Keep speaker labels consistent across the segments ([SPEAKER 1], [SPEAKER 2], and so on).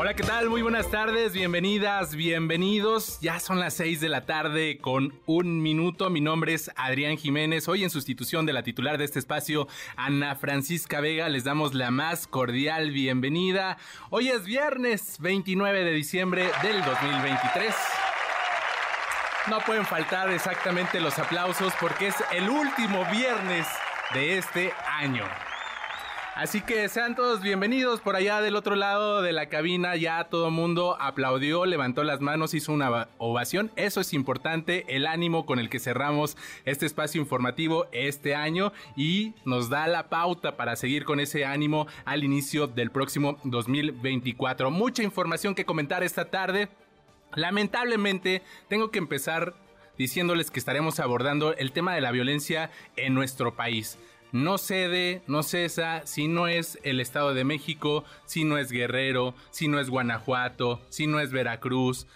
[SPEAKER 1] Hola, ¿qué tal? Muy buenas tardes, bienvenidas, bienvenidos. Ya son las 6 de la tarde con un minuto. Mi nombre es Adrián Jiménez. Hoy en sustitución de la titular de este espacio, Ana Francisca Vega, les damos la más cordial bienvenida. Hoy es viernes 29 de diciembre del 2023. No pueden faltar exactamente los aplausos porque es el último viernes de este año. Así que sean todos bienvenidos por allá del otro lado de la cabina. Ya todo mundo aplaudió, levantó las manos, hizo una ovación. Eso es importante, el ánimo con el que cerramos este espacio informativo este año y nos da la pauta para seguir con ese ánimo al inicio del próximo 2024. Mucha información que comentar esta tarde. Lamentablemente tengo que empezar diciéndoles que estaremos abordando el tema de la violencia en nuestro país no cede, no cesa, si no es el Estado de México, si no es Guerrero, si no es Guanajuato, si no es Veracruz.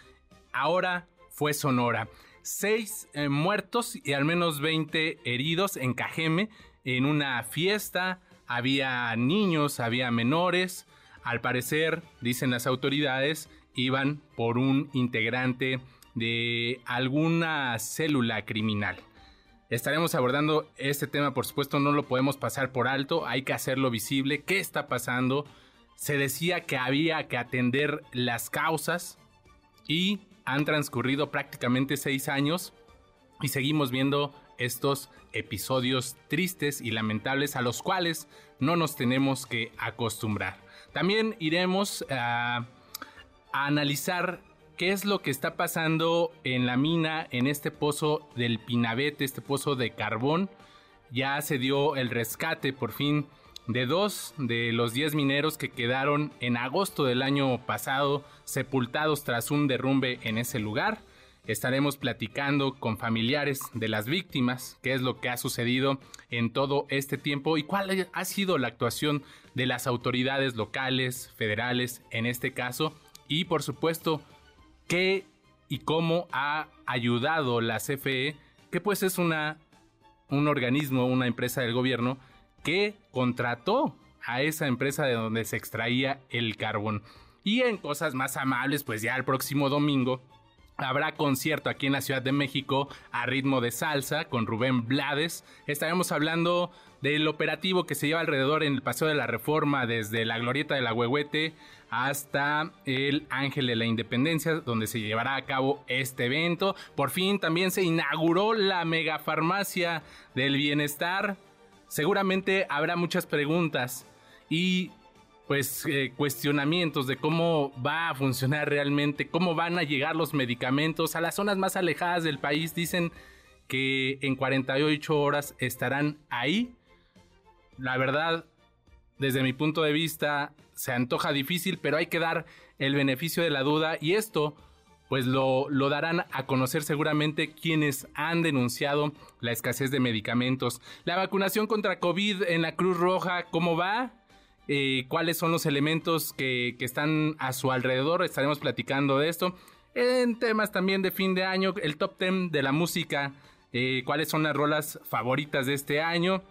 [SPEAKER 1] Ahora fue Sonora. Seis eh, muertos y al menos 20 heridos en Cajeme en una fiesta. Había niños, había menores. Al parecer, dicen las autoridades, iban por un integrante de alguna célula criminal. Estaremos abordando este tema, por supuesto, no lo podemos pasar por alto, hay que hacerlo visible. ¿Qué está pasando? Se decía que había que atender las causas y han transcurrido prácticamente seis años y seguimos viendo estos episodios tristes y lamentables a los cuales no nos tenemos que acostumbrar. También iremos a, analizar qué es lo que está pasando en la mina, en este pozo del Pinabete, este pozo de carbón. Ya se dio el rescate por fin de dos de los diez mineros que quedaron en agosto del año pasado sepultados tras un derrumbe en ese lugar. Estaremos platicando con familiares de las víctimas, qué es lo que ha sucedido en todo este tiempo y cuál ha sido la actuación de las autoridades locales, federales en este caso. Y por supuesto, qué y cómo ha ayudado la CFE, que pues es una, un organismo, una empresa del gobierno, que contrató a esa empresa de donde se extraía el carbón. Y en cosas más amables, pues ya el próximo domingo Habrá concierto aquí en la Ciudad de México a ritmo de salsa con Rubén Blades. Estaremos hablando del operativo que se lleva alrededor en el Paseo de la Reforma desde la Glorieta de la Huehuete hasta el Ángel de la Independencia, donde se llevará a cabo este evento. Por fin también se inauguró la megafarmacia del bienestar. Seguramente habrá muchas preguntas y pues eh, cuestionamientos de cómo va a funcionar realmente, cómo van a llegar los medicamentos a las zonas más alejadas del país. Dicen que en 48 horas estarán ahí. La verdad, desde mi punto de vista, se antoja difícil, pero hay que dar el beneficio de la duda y esto pues lo, lo, darán a conocer seguramente quienes han denunciado la escasez de medicamentos. La vacunación contra COVID en la Cruz Roja, ¿cómo va? Eh, cuáles son los elementos que, están a su alrededor. Estaremos platicando de esto. En temas también de fin de año, el top 10 de la música, eh, cuáles son las rolas favoritas de este año.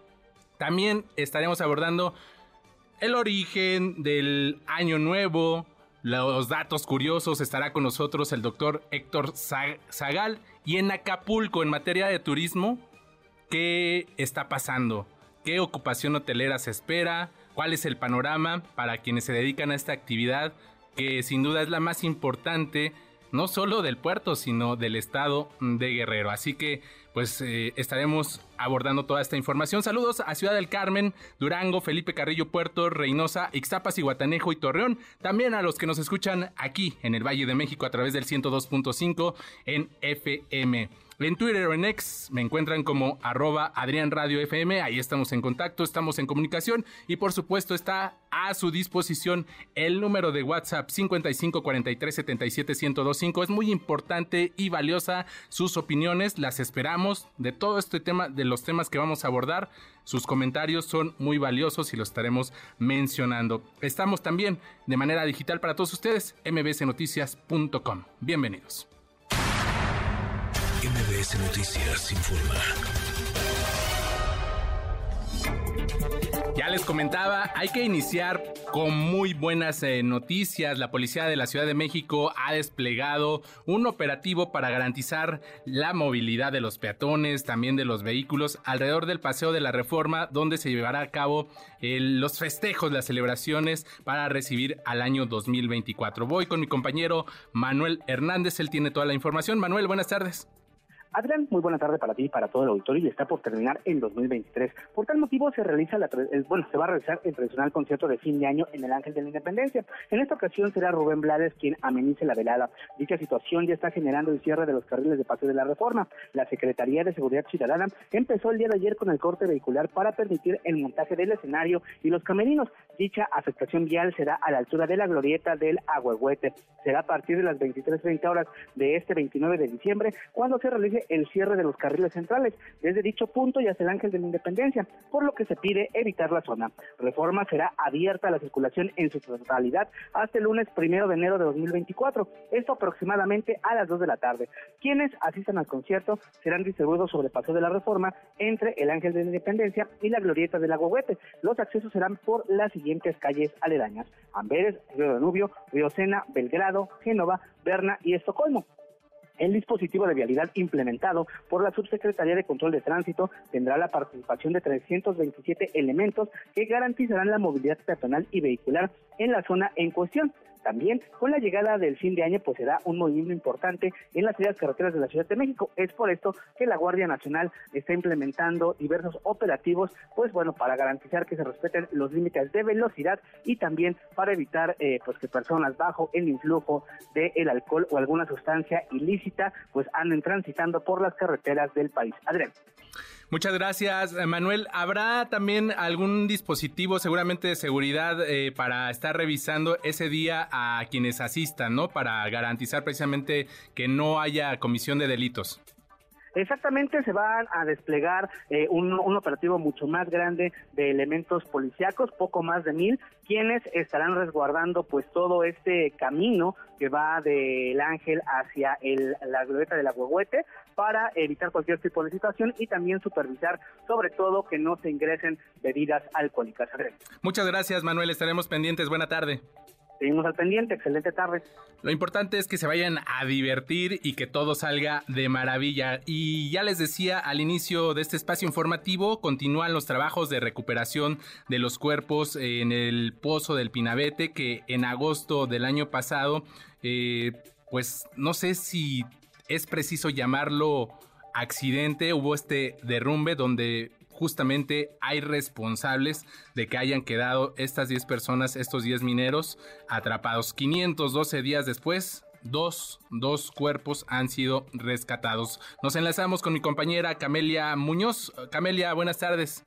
[SPEAKER 1] También estaremos abordando el origen del año nuevo, los datos curiosos. Estará con nosotros el doctor Héctor Zagal. Y en Acapulco, en materia de turismo, ¿qué está pasando? ¿Qué ocupación hotelera se espera? cuál es el panorama para quienes se dedican a esta actividad, que sin duda es la más importante no solo del puerto, sino del estado de Guerrero. Así que pues eh, estaremos abordando toda esta información. Saludos a Ciudad del Carmen, Durango, Felipe Carrillo, Puerto, Reynosa, Ixtapas, Guatanejo y Torreón. También a los que nos escuchan aquí en el Valle de México a través del 102.5 en FM. En Twitter o en X me encuentran como arroba Adrián Radio FM. Ahí estamos en contacto, estamos en comunicación y por supuesto está a su disposición el número de WhatsApp 55 43 77 1025. Es muy importante y valiosa sus opiniones. Las esperamos de todo este tema, de los temas que vamos a abordar. Sus comentarios son muy valiosos y los estaremos mencionando. Estamos también de manera digital para todos ustedes, mbcnoticias.com. Bienvenidos.
[SPEAKER 2] MBS Noticias informa.
[SPEAKER 1] Ya les comentaba, hay que iniciar con muy buenas eh, noticias. La policía de la Ciudad de México ha desplegado un operativo para garantizar la movilidad de los peatones, también de los vehículos alrededor del Paseo de la Reforma, donde se llevará a cabo los festejos, las celebraciones para recibir al año 2024. Voy con mi compañero Manuel Hernández, él tiene toda la información. Manuel, buenas tardes.
[SPEAKER 3] Adrián, muy buena tarde para ti y para todo el auditorio y está por terminar en 2023. Por tal motivo se realiza la, bueno, se va a realizar el tradicional concierto de fin de año en el Ángel de la Independencia. En esta ocasión será Rubén Blades quien amenice la velada. Dicha situación ya está generando el cierre de los carriles de paseo de la reforma. La Secretaría de Seguridad Ciudadana empezó el día de ayer con el corte vehicular para permitir el montaje del escenario y los camerinos. Dicha afectación vial será a la altura de la glorieta del Agüehuete. Será a partir de las 23.30 horas de este 29 de diciembre cuando se realice el cierre de los carriles centrales desde dicho punto y hacia el Ángel de la Independencia, por lo que se pide evitar la zona. Reforma será abierta a la circulación en su totalidad hasta el lunes primero de enero de 2024, esto aproximadamente a las 2 de la tarde. Quienes asistan al concierto serán distribuidos sobre Paso de la Reforma entre el Ángel de la Independencia y la Glorieta del Agüehuete. Los accesos serán por las siguientes calles aledañas: Amberes, Río Danubio, Río Sena, Belgrado, Génova, Berna y Estocolmo. El dispositivo de vialidad implementado por la Subsecretaría de Control de Tránsito tendrá la participación de 327 elementos que garantizarán la movilidad peatonal y vehicular en la zona en cuestión. También con la llegada del fin de año pues será un movimiento importante en las vías carreteras de la Ciudad de México. Es por esto que la Guardia Nacional está implementando diversos operativos, pues bueno, para garantizar que se respeten los límites de velocidad y también para evitar eh, pues que personas bajo el influjo del alcohol o alguna sustancia ilícita pues anden transitando por las carreteras del país. Adrián.
[SPEAKER 1] Muchas gracias, Manuel. ¿Habrá también algún dispositivo seguramente de seguridad eh, para estar revisando ese día a quienes asistan, ¿no? Para garantizar precisamente que no haya comisión de delitos.
[SPEAKER 3] Exactamente, se van a desplegar eh, un, operativo mucho más grande de elementos policíacos, poco más de mil, quienes estarán resguardando pues todo este camino que va del Ángel hacia el, la glorieta del Agüehuete para evitar cualquier tipo de situación y también supervisar sobre todo que no se ingresen bebidas alcohólicas.
[SPEAKER 1] Muchas gracias Manuel, estaremos pendientes. Buena tarde.
[SPEAKER 3] Seguimos al pendiente, excelente tarde.
[SPEAKER 1] Lo importante es que se vayan a divertir y que todo salga de maravilla. Y ya les decía al inicio de este espacio informativo, continúan los trabajos de recuperación de los cuerpos en el pozo del Pinabete, que en agosto del año pasado, eh, pues no sé si es preciso llamarlo accidente, hubo este derrumbe donde justamente hay responsables de que hayan quedado estas 10 personas, estos 10 mineros atrapados. 512 días después, dos, dos cuerpos han sido rescatados. Nos enlazamos con mi compañera Camelia Muñoz. Camelia, buenas tardes.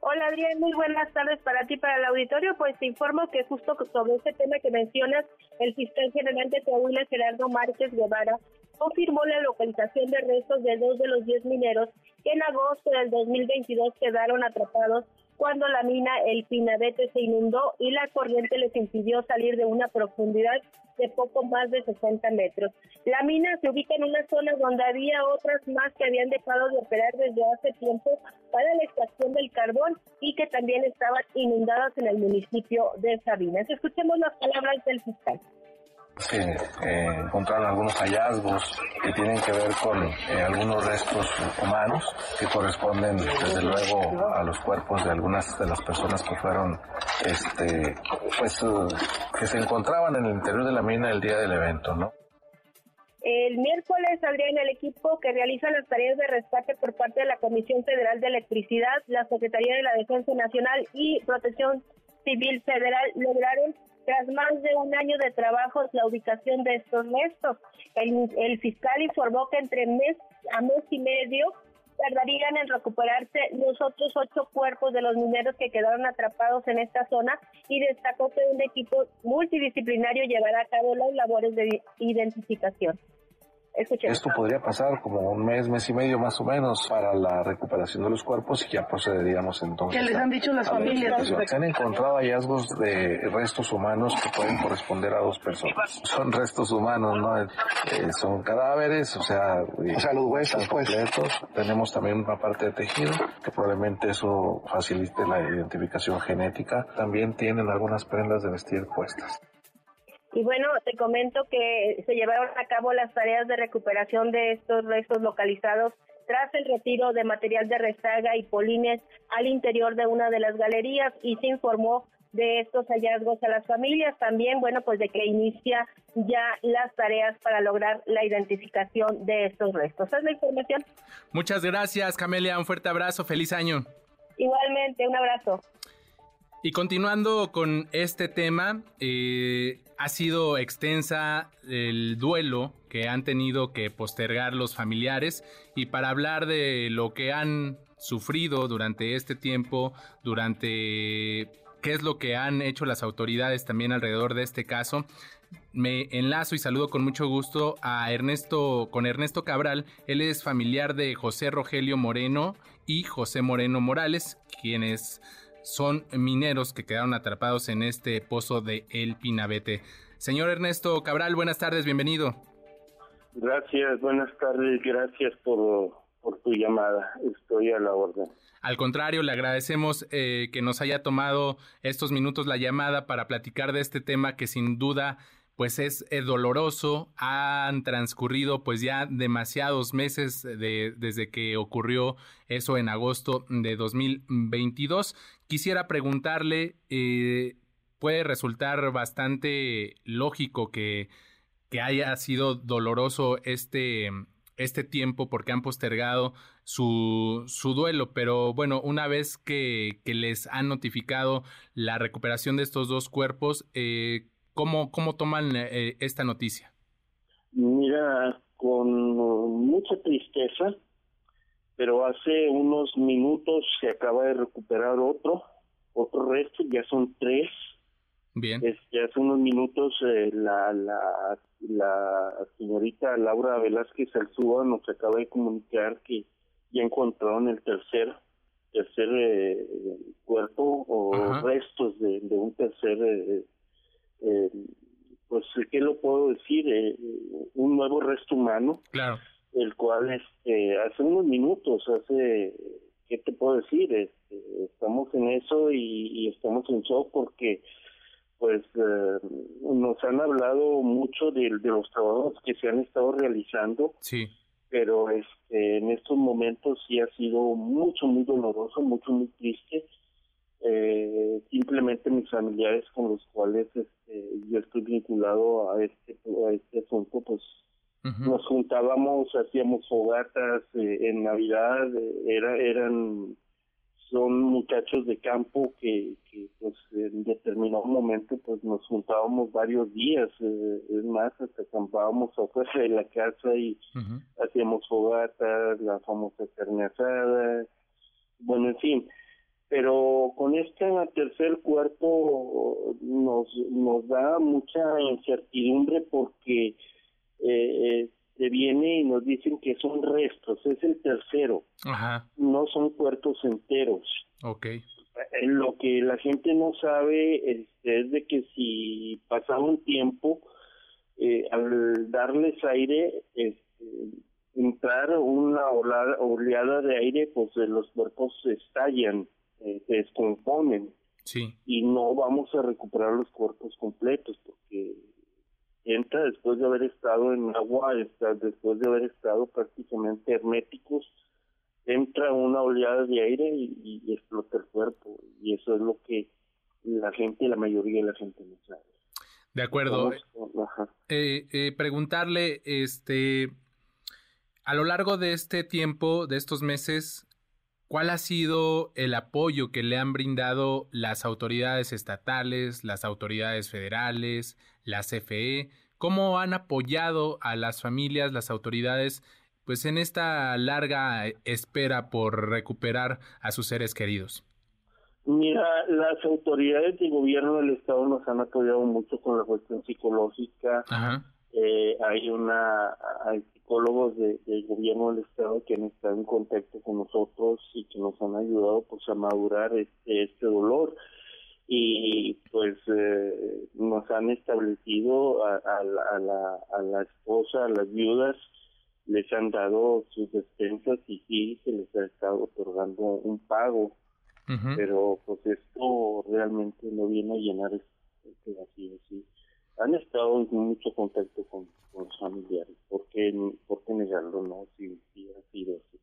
[SPEAKER 4] Hola Adrián, muy buenas tardes para ti, para el auditorio. Pues te informo que justo sobre este tema que mencionas, el fiscal general de Coahuila, Gerardo Márquez Guevara, confirmó la localización de restos de dos de los diez mineros que en agosto del 2022 quedaron atrapados cuando la mina El Pinabete se inundó y la corriente les impidió salir de una profundidad de poco más de 60 metros. La mina se ubica en una zona donde había otras más que habían dejado de operar desde hace tiempo para la extracción del carbón y que también estaban inundadas en el municipio de Sabinas. Escuchemos las palabras del fiscal
[SPEAKER 5] que eh, encontraron algunos hallazgos que tienen que ver con eh, algunos restos humanos que corresponden desde luego a los cuerpos de algunas de las personas que fueron este pues eh, que se encontraban en el interior de la mina el día del evento, ¿no?
[SPEAKER 4] El miércoles en el equipo que realiza las tareas de rescate por parte de la Comisión Federal de Electricidad, la Secretaría de la Defensa Nacional y Protección Civil Federal lograron tras más de un año de trabajo, la ubicación de estos restos. El, fiscal informó que entre mes a mes y medio tardarían en recuperarse los otros ocho cuerpos de los mineros que quedaron atrapados en esta zona y destacó que un equipo multidisciplinario llevará a cabo las labores de identificación.
[SPEAKER 5] Esto podría pasar como un mes, mes y medio más o menos para la recuperación de los cuerpos y ya procederíamos entonces.
[SPEAKER 6] ¿Qué les han dicho las familias?
[SPEAKER 5] Se han encontrado hallazgos de restos humanos que pueden corresponder a dos personas. Son restos humanos, ¿no? Eh, son cadáveres, o sea,
[SPEAKER 7] o sea los huesos pues.
[SPEAKER 5] completos. Tenemos también una parte de tejido que probablemente eso facilite la identificación genética. También tienen algunas prendas de vestir puestas.
[SPEAKER 4] Y bueno, te comento que se llevaron a cabo las tareas de recuperación de estos restos localizados tras el retiro de material de rezaga y polines al interior de una de las galerías y se informó de estos hallazgos a las familias. También, bueno, pues de que inicia ya las tareas para lograr la identificación de estos restos. Es la información.
[SPEAKER 1] Muchas gracias, Camelia. Un fuerte abrazo. Feliz año.
[SPEAKER 4] Igualmente, un abrazo.
[SPEAKER 1] Y continuando con este tema, eh, ha sido extensa el duelo que han tenido que postergar los familiares y para hablar de lo que han sufrido durante este tiempo, durante qué es lo que han hecho las autoridades también alrededor de este caso, me enlazo y saludo con mucho gusto a Ernesto, con Ernesto Cabral. Él es familiar de José Rogelio Moreno y José Moreno Morales, quienes son mineros que quedaron atrapados en este pozo de El Pinabete. Señor Ernesto Cabral, buenas tardes, bienvenido.
[SPEAKER 8] Gracias, buenas tardes, gracias por, por tu llamada, estoy a la orden.
[SPEAKER 1] Al contrario, le agradecemos eh, que nos haya tomado estos minutos la llamada para platicar de este tema que sin duda pues es, doloroso. Han transcurrido pues ya demasiados meses de, desde que ocurrió eso en agosto de 2022. Quisiera preguntarle, eh, puede resultar bastante lógico que, que haya sido doloroso este, este tiempo porque han postergado su, su duelo, pero bueno, una vez que, que les han notificado la recuperación de estos dos cuerpos, eh, ¿Cómo, cómo toman eh, esta noticia?
[SPEAKER 8] Mira, con mucha tristeza, pero hace unos minutos se acaba de recuperar otro, otro resto, ya son tres.
[SPEAKER 1] Bien.
[SPEAKER 8] ya hace unos minutos eh, la, la, la señorita Laura Velázquez Alzúa nos acaba de comunicar que ya encontraron el tercer tercer eh, cuerpo o restos de, de, un tercer eh, eh, pues, ¿qué lo puedo decir? Eh, un nuevo resto humano.
[SPEAKER 1] Claro.
[SPEAKER 8] El cual, este, hace unos minutos, hace, ¿qué te puedo decir? Este, estamos en eso y, estamos en shock porque, pues, eh, nos han hablado mucho de, de los trabajos que se han estado realizando.
[SPEAKER 1] Sí
[SPEAKER 8] pero este en estos momentos sí ha sido mucho muy doloroso mucho muy triste eh, simplemente mis familiares con los cuales este, yo estoy vinculado a este a este asunto pues nos juntábamos hacíamos fogatas eh, en navidad eh, era eran son muchachos de campo que, que pues en determinado momento pues nos juntábamos varios días eh, es más hasta acampábamos afuera de la casa y hacíamos fogatas la famosa carne asada bueno en fin. Pero con este tercer cuerpo nos nos da mucha incertidumbre porque eh, se viene y nos dicen que son restos, es el tercero, no son cuerpos enteros.
[SPEAKER 1] Okay.
[SPEAKER 8] Eh, lo que la gente no sabe es, es de que si pasaba un tiempo, eh, al darles aire, este, entrar una oleada de aire, pues los cuerpos estallan eh, se descomponen
[SPEAKER 1] sí.
[SPEAKER 8] y no vamos a recuperar los cuerpos completos porque entra después de haber estado en agua, después de haber estado prácticamente herméticos, entra una oleada de aire y, explota el cuerpo y eso es lo que la gente, la mayoría de la gente no sabe.
[SPEAKER 1] De acuerdo. Eh, eh, preguntarle, este, a lo largo de este tiempo, de estos meses, ¿Cuál ha sido el apoyo que le han brindado las autoridades estatales, las autoridades federales, la CFE? ¿Cómo han apoyado a las familias, las autoridades, pues en esta larga espera por recuperar a sus seres queridos?
[SPEAKER 8] Mira, las autoridades de gobierno del Estado nos han apoyado mucho con la cuestión psicológica.
[SPEAKER 1] Ajá.
[SPEAKER 8] Eh, hay una hay psicólogos de, del gobierno del estado que han estado en contacto con nosotros y que nos han ayudado pues a madurar este, este dolor. Y pues eh, nos han establecido a, a, la, a la esposa, a las viudas, les han dado sus despensas y sí se les ha estado otorgando un pago, pero pues esto realmente no viene a llenar este vacío, sí. Han estado en mucho contacto con, los familiares, ¿por qué, por qué negarlo? No, si, si ha sido así.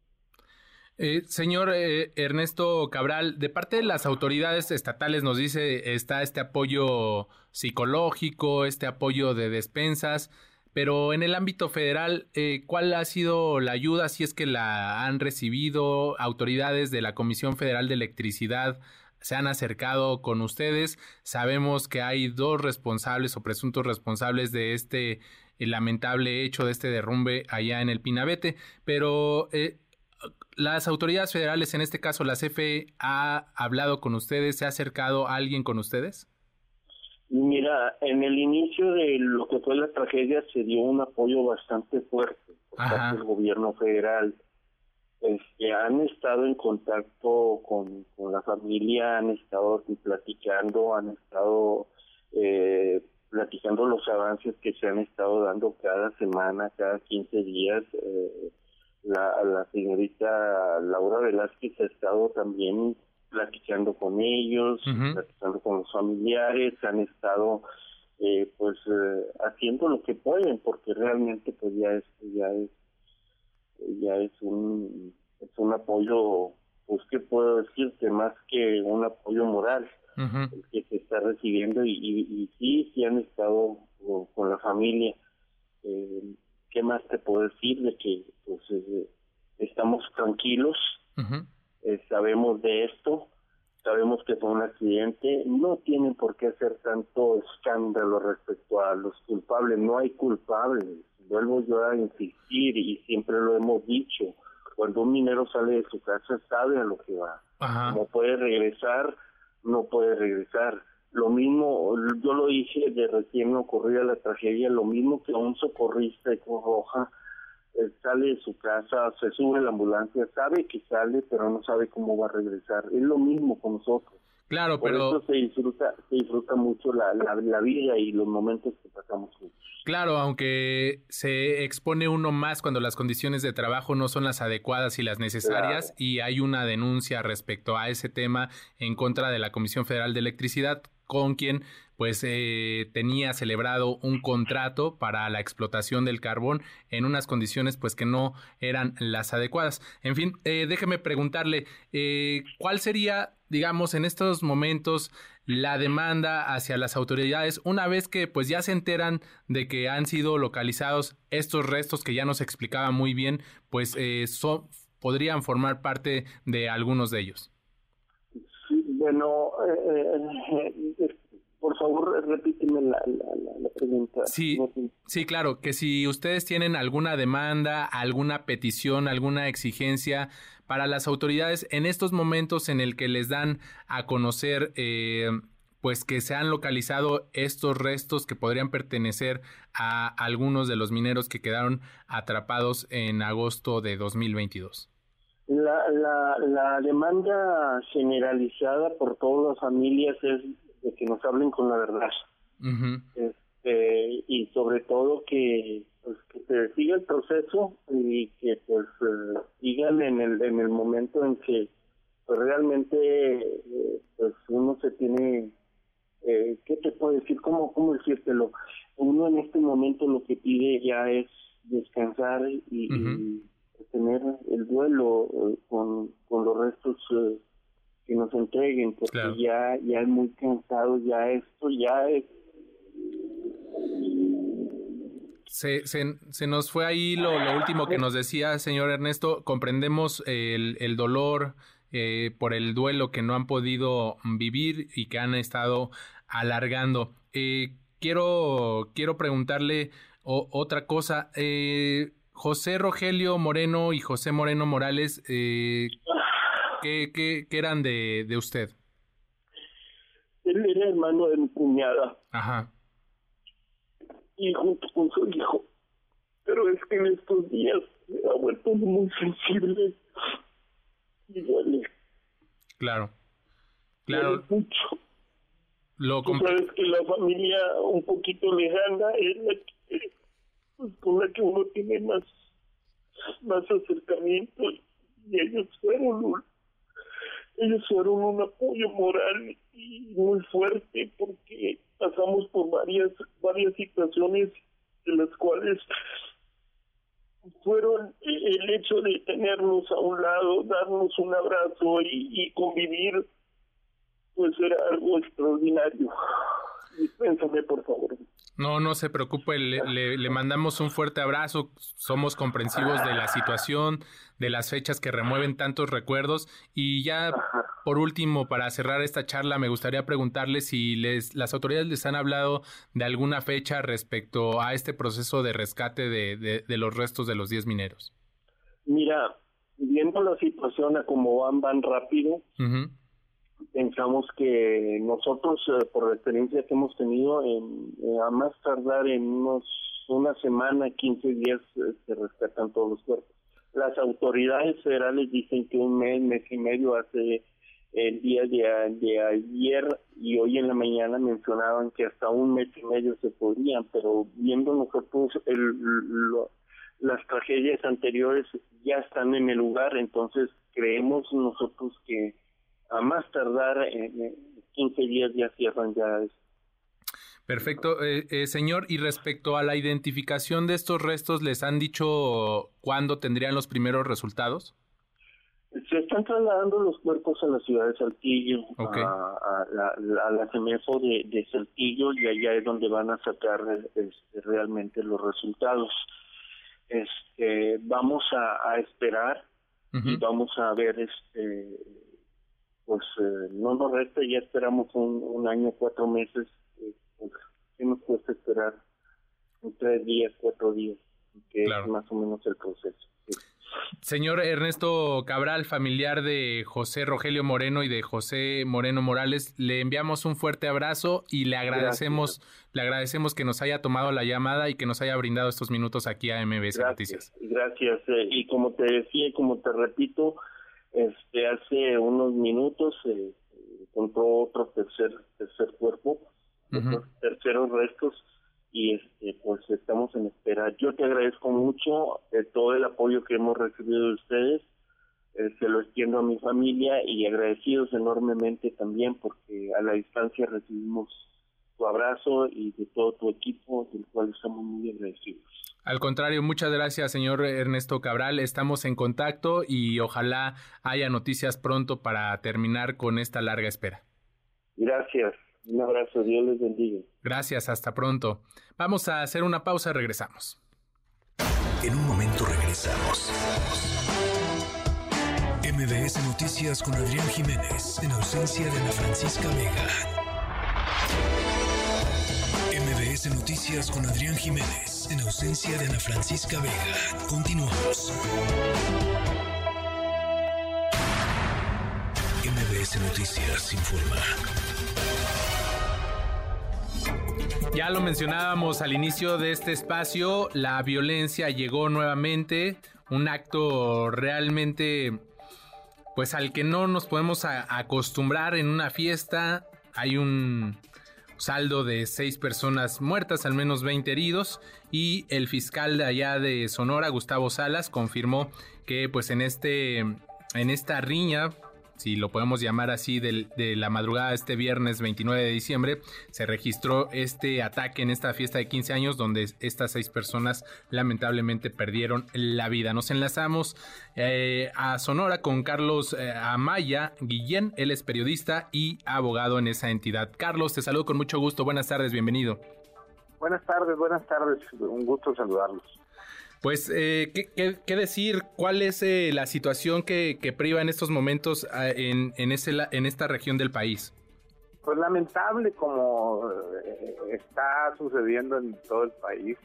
[SPEAKER 1] Eh, señor eh, Ernesto Cabral, de parte de las autoridades estatales nos dice está este apoyo psicológico, este apoyo de despensas, pero en el ámbito federal, eh, ¿cuál ha sido la ayuda si es que la han recibido autoridades de la Comisión Federal de Electricidad? Se han acercado con ustedes. Sabemos que hay dos responsables o presuntos responsables de este lamentable hecho, de este derrumbe allá en el Pinabete, pero eh, las autoridades federales, en este caso la CFE, ha hablado con ustedes, se ha acercado alguien con ustedes?
[SPEAKER 8] Mira, en el inicio de lo que fue la tragedia se dio un apoyo bastante fuerte por parte del gobierno federal. Este, han estado en contacto con, con la familia, han estado platicando, han estado eh, platicando los avances que se han estado dando cada semana, cada 15 días. Eh, la, la señorita Laura Velázquez ha estado también platicando con ellos, platicando con los familiares, han estado eh, pues eh, haciendo lo que pueden porque realmente pues ya es ya es ya es un es un apoyo pues qué puedo decirte más que un apoyo moral el que se está recibiendo y, y, sí sí han estado con, la familia. Eh, qué más te puedo decir de que pues eh, estamos tranquilos eh, sabemos de esto sabemos que fue un accidente no tienen por qué hacer tanto escándalo respecto a los culpables no hay culpables vuelvo yo a insistir y siempre lo hemos dicho cuando un minero sale de su casa sabe a lo que va no puede regresar no puede regresar lo mismo, yo lo dije de recién ocurrida la tragedia, lo mismo que un socorrista de Cruz Roja eh, sale de su casa, se sube a la ambulancia, sabe que sale, pero no sabe cómo va a regresar. Es lo mismo con nosotros.
[SPEAKER 1] Claro, Por pero...
[SPEAKER 8] eso se disfruta, se disfruta mucho la, la, vida y los momentos que pasamos juntos.
[SPEAKER 1] Claro, aunque se expone uno más cuando las condiciones de trabajo no son las adecuadas y las necesarias y hay una denuncia respecto a ese tema en contra de la Comisión Federal de Electricidad con quien pues eh, tenía celebrado un contrato para la explotación del carbón en unas condiciones pues que no eran las adecuadas. En fin, eh, déjeme preguntarle, eh, ¿cuál sería, digamos, en estos momentos la demanda hacia las autoridades una vez que pues ya se enteran de que han sido localizados estos restos que ya nos explicaba muy bien, pues son, podrían formar parte de algunos de ellos?
[SPEAKER 8] Bueno, eh, eh, por favor, repíteme la, pregunta.
[SPEAKER 1] Sí, sí, claro, que si ustedes tienen alguna demanda, alguna petición, alguna exigencia para las autoridades en estos momentos en el que les dan a conocer eh, pues que se han localizado estos restos que podrían pertenecer a algunos de los mineros que quedaron atrapados en agosto de 2022.
[SPEAKER 8] La, la, la demanda generalizada por todas las familias es de que nos hablen con la verdad. este, y sobre todo que, pues, que se siga el proceso y que pues eh, sigan en el, en el momento en que pues, realmente eh, pues uno se tiene eh, ¿qué te puedo decir? ¿Cómo, ¿Cómo decírtelo? Uno en este momento lo que pide ya es descansar y, tener el duelo eh, con, con los restos eh, que nos entreguen, porque ya, ya es muy cansado, ya esto ya es...
[SPEAKER 1] Se, se, se nos fue ahí lo, lo, último que nos decía, señor Ernesto. Comprendemos el, el dolor eh, por el duelo que no han podido vivir y que han estado alargando. Eh, quiero, quiero preguntarle otra cosa. Eh, José Rogelio Moreno y José Moreno Morales, eh, ¿qué, qué, eran de, de usted?
[SPEAKER 8] Él era hermano de mi cuñada.
[SPEAKER 1] Ajá.
[SPEAKER 8] Y junto con su hijo. Pero es que en estos días me ha vuelto muy sensible y duele.
[SPEAKER 1] Claro, claro.
[SPEAKER 8] mucho.
[SPEAKER 1] Lo
[SPEAKER 8] Tú sabes que la familia un poquito lejana es la que, pues, con la que uno tiene más, más acercamiento y ellos fueron ellos fueron un apoyo moral y muy fuerte porque pasamos por varias varias situaciones de las cuales fueron el hecho de tenernos a un lado, darnos un abrazo y, y convivir, pues era algo extraordinario. Dispénsame, por favor.
[SPEAKER 1] No, no se preocupe, le, le, mandamos un fuerte abrazo, somos comprensivos de la situación, de las fechas que remueven tantos recuerdos y ya por último, para cerrar esta charla, me gustaría preguntarle si les, las autoridades les han hablado de alguna fecha respecto a este proceso de rescate de, de, los restos de los 10 mineros.
[SPEAKER 8] Mira, viendo la situación a cómo van, van rápido, pensamos que nosotros, eh, por la experiencia que hemos tenido, en, eh, a más tardar en unos una semana, 15 días, se rescatan todos los cuerpos. Las autoridades federales dicen que un mes, mes y medio hace el día de, de ayer y hoy en la mañana mencionaban que hasta un mes y medio se podían, pero viendo nosotros el, las tragedias anteriores ya están en el lugar, entonces creemos nosotros que a más tardar en 15 días ya cierran ya.
[SPEAKER 1] Perfecto, eh, eh, señor. Y respecto a la identificación de estos restos, ¿les han dicho cuándo tendrían los primeros resultados?
[SPEAKER 8] Se están trasladando los cuerpos a la ciudad de Saltillo, a, la, a la CEMEFO de, de, Saltillo, y allá es donde van a sacar este, realmente los resultados. Este, vamos a, esperar y vamos a ver este pues eh, no nos resta, ya esperamos un, un año, cuatro meses, eh, pues, ¿qué nos cuesta esperar? tres días, cuatro días, que es más o menos el proceso.
[SPEAKER 1] Señor Ernesto Cabral, familiar de José Rogelio Moreno y de José Moreno Morales, le enviamos un fuerte abrazo y le agradecemos, le agradecemos que nos haya tomado la llamada y que nos haya brindado estos minutos aquí a MBS Noticias.
[SPEAKER 8] Gracias. Eh, y como te decía y como te repito, este, hace unos minutos eh, encontró otro tercer tercer cuerpo, terceros restos y este, pues estamos en espera. Yo te agradezco mucho eh, todo el apoyo que hemos recibido de ustedes. Eh, se lo extiendo a mi familia y agradecidos enormemente también porque a la distancia recibimos tu abrazo y de todo tu equipo, del cual estamos muy agradecidos.
[SPEAKER 1] Al contrario, muchas gracias, señor Ernesto Cabral. Estamos en contacto y ojalá haya noticias pronto para terminar con esta larga espera.
[SPEAKER 8] Gracias. Un abrazo. Dios les bendiga.
[SPEAKER 1] Gracias. Hasta pronto. Vamos a hacer una pausa. Regresamos.
[SPEAKER 2] En un momento regresamos. MBS Noticias con Adrián Jiménez, en ausencia de Ana Francisca Vega. MBS Noticias con Adrián Jiménez en ausencia de Ana Francisca Vega. Continuamos. MBS Noticias informa.
[SPEAKER 1] Ya lo mencionábamos al inicio de este espacio, la violencia llegó nuevamente, un acto realmente pues al que no nos podemos acostumbrar en una fiesta. Hay un saldo de seis personas muertas, al menos 20 heridos, y el fiscal de allá de Sonora, Gustavo Salas, confirmó que pues en este en esta riña si lo podemos llamar así, de, la madrugada de este viernes 29 de diciembre, se registró este ataque en esta fiesta de 15 años donde estas seis personas lamentablemente perdieron la vida. Nos enlazamos eh, a Sonora con Carlos eh, Amaya Guillén, él es periodista y abogado en esa entidad. Carlos, te saludo con mucho gusto, buenas tardes, bienvenido.
[SPEAKER 6] Buenas tardes, buenas tardes, un gusto saludarlos.
[SPEAKER 1] Pues, eh, ¿qué, decir? ¿Cuál es eh, la situación que, priva en estos momentos ah, en, en, ese, en esta región del país?
[SPEAKER 6] Pues lamentable como eh, está sucediendo en todo el país,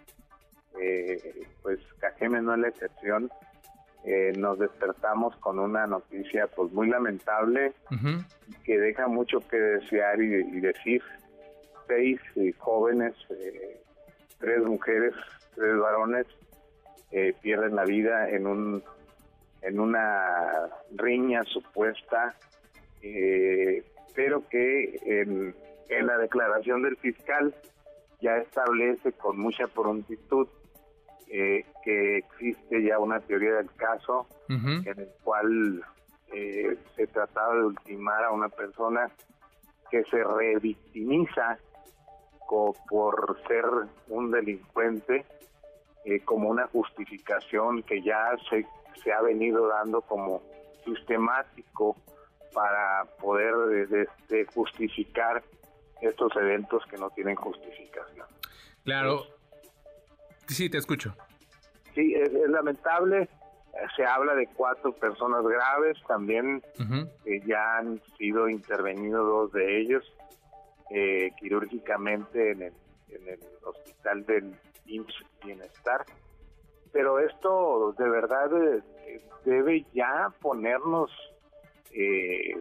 [SPEAKER 6] pues Cajeme no es la excepción. nos despertamos con una noticia pues muy lamentable que deja mucho que desear y, y decir. Seis jóvenes, tres mujeres, tres varones, eh, pierden la vida en un en una riña supuesta, eh, pero que en, en la declaración del fiscal ya establece con mucha prontitud eh, que existe ya una teoría del caso en el cual eh, se trataba de ultimar a una persona que se revictimiza por ser un delincuente eh, como una justificación que ya se, se ha venido dando como sistemático para poder justificar estos eventos que no tienen justificación.
[SPEAKER 1] Claro. Sí, te escucho.
[SPEAKER 6] Sí, es, lamentable. Se habla de cuatro personas graves, también ya han sido intervenidos dos de ellos eh, quirúrgicamente en el, en el hospital del IMSS Bienestar. Pero esto de verdad eh, debe ya ponernos eh,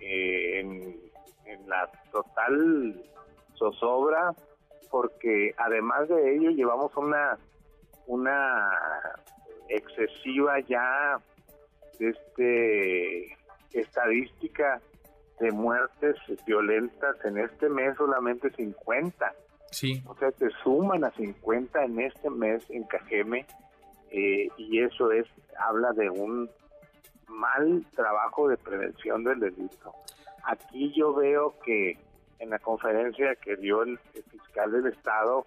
[SPEAKER 6] en, en la total zozobra porque además de ello llevamos una una excesiva ya este estadística de muertes violentas en este mes solamente 50.
[SPEAKER 1] Sí.
[SPEAKER 6] O sea, se suman a 50 en este mes en Cajeme eh, y eso es habla de un mal trabajo de prevención del delito. Aquí yo veo que en la conferencia que dio el, fiscal del Estado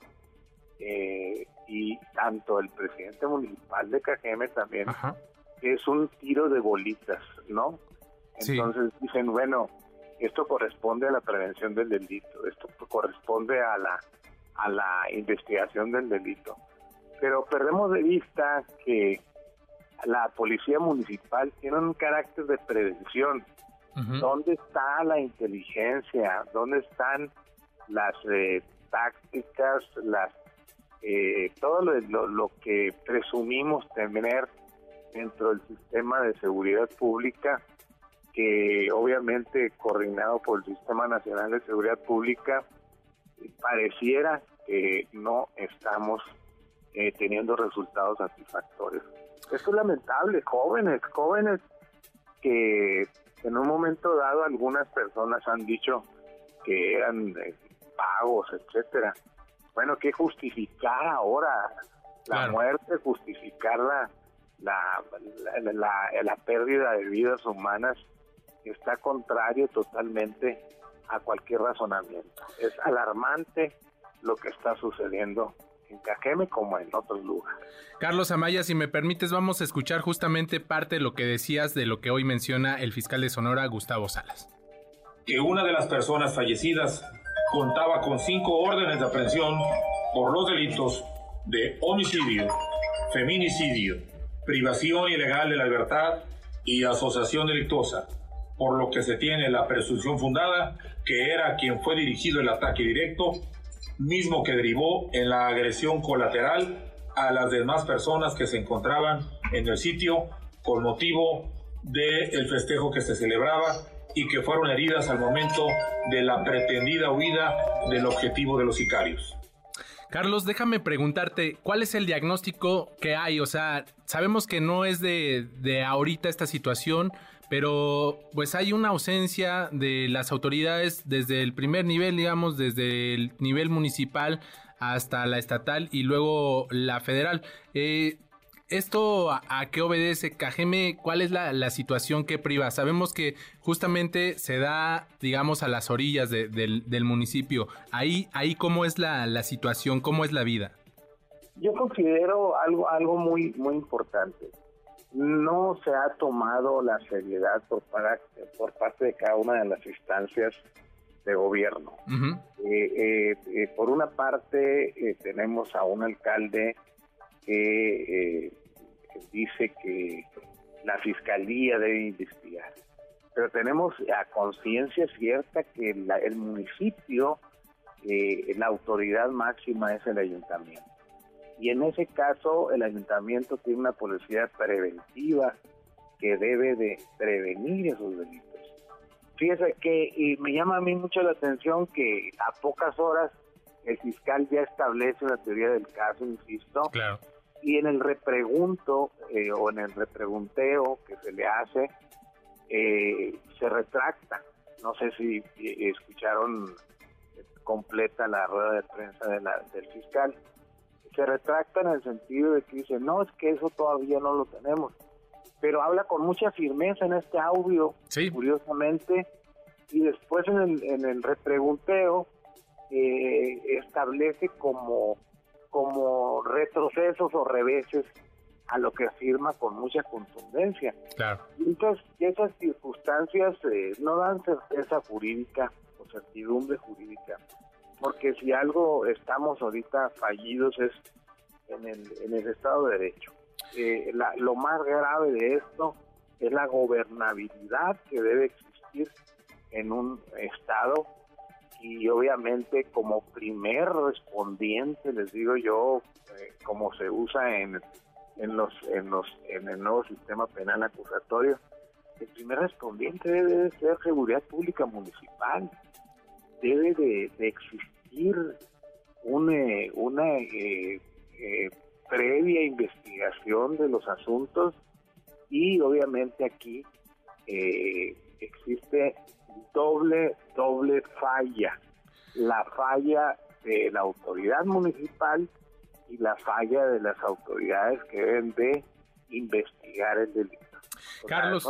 [SPEAKER 6] eh, y tanto el presidente municipal de Cajeme también, es un tiro de bolitas, ¿no? Entonces dicen, bueno, esto corresponde a la prevención del delito, esto corresponde a la, a la investigación del delito. Pero perdemos de vista que la policía municipal tiene un carácter de prevención. ¿Dónde está la inteligencia? ¿Dónde están las eh, tácticas, las eh, todo lo, lo, que presumimos tener dentro del sistema de seguridad pública, que obviamente coordinado por el Sistema Nacional de Seguridad Pública, pareciera que no estamos eh, teniendo resultados satisfactorios. Esto es lamentable, jóvenes, jóvenes que en un momento dado algunas personas han dicho que eran eh, pagos, etcétera. Bueno, ¿qué justificar ahora la muerte, justificar la, la, la, la, pérdida de vidas humanas está contrario totalmente a cualquier razonamiento. Es alarmante lo que está sucediendo en Cajeme como en otros lugares.
[SPEAKER 1] Carlos Amaya, si me permites, vamos a escuchar justamente parte de lo que decías de lo que hoy menciona el fiscal de Sonora, Gustavo Salas.
[SPEAKER 7] Que una de las personas fallecidas contaba con cinco órdenes de aprehensión por los delitos de homicidio, feminicidio, privación ilegal de la libertad y asociación delictuosa, por lo que se tiene la presunción fundada que era quien fue dirigido el ataque directo mismo que derivó en la agresión colateral a las demás personas que se encontraban en el sitio con motivo del festejo que se celebraba y que fueron heridas al momento de la pretendida huida del objetivo de los sicarios.
[SPEAKER 1] Carlos, déjame preguntarte, ¿cuál es el diagnóstico que hay? O sea, sabemos que no es de, de ahorita esta situación, pero pues hay una ausencia de las autoridades desde el primer nivel, digamos, desde el nivel municipal hasta la estatal y luego la federal. Eh, ¿Esto a, qué obedece? Cajeme, ¿cuál es la, situación que priva? Sabemos que justamente se da, digamos, a las orillas del, municipio. Ahí, ahí ¿cómo es la, la, situación? ¿Cómo es la vida?
[SPEAKER 6] Yo considero algo, algo muy, muy importante no se ha tomado la seriedad por, para, por parte de cada una de las instancias de gobierno. Eh, eh, eh, por una parte, tenemos a un alcalde que dice que la fiscalía debe investigar, pero tenemos a conciencia cierta que el municipio, la autoridad máxima es el ayuntamiento y en ese caso el ayuntamiento tiene una policía preventiva que debe de prevenir esos delitos. Fíjese que y me llama a mí mucho la atención que a pocas horas el fiscal ya establece una teoría del caso, insisto, y en el repregunto eh, o en el repregunteo que se le hace, eh, se retracta. No sé si eh, escucharon completa la rueda de prensa de la, del fiscal. Se retracta en el sentido de que dice, no, es que eso todavía no lo tenemos. Pero habla con mucha firmeza en este audio, curiosamente, y después en el, en el repregunteo eh, establece como, como retrocesos o reveses a lo que afirma con mucha contundencia.
[SPEAKER 1] Claro.
[SPEAKER 6] Entonces, esas circunstancias eh, no dan certeza jurídica o certidumbre jurídica, porque si algo estamos ahorita fallidos es en el, en el Estado de Derecho. Eh, lo más grave de esto es la gobernabilidad que debe existir en un Estado y obviamente como primer respondiente, les digo yo, eh, como se usa en, en, los, en, los, en el nuevo sistema penal acusatorio, el primer respondiente debe de ser seguridad pública municipal, debe de, existir una, una eh, eh, previa investigación de los asuntos y obviamente aquí existe doble, doble falla. La falla de la autoridad municipal y la falla de las autoridades que deben de investigar el delito.
[SPEAKER 1] Carlos,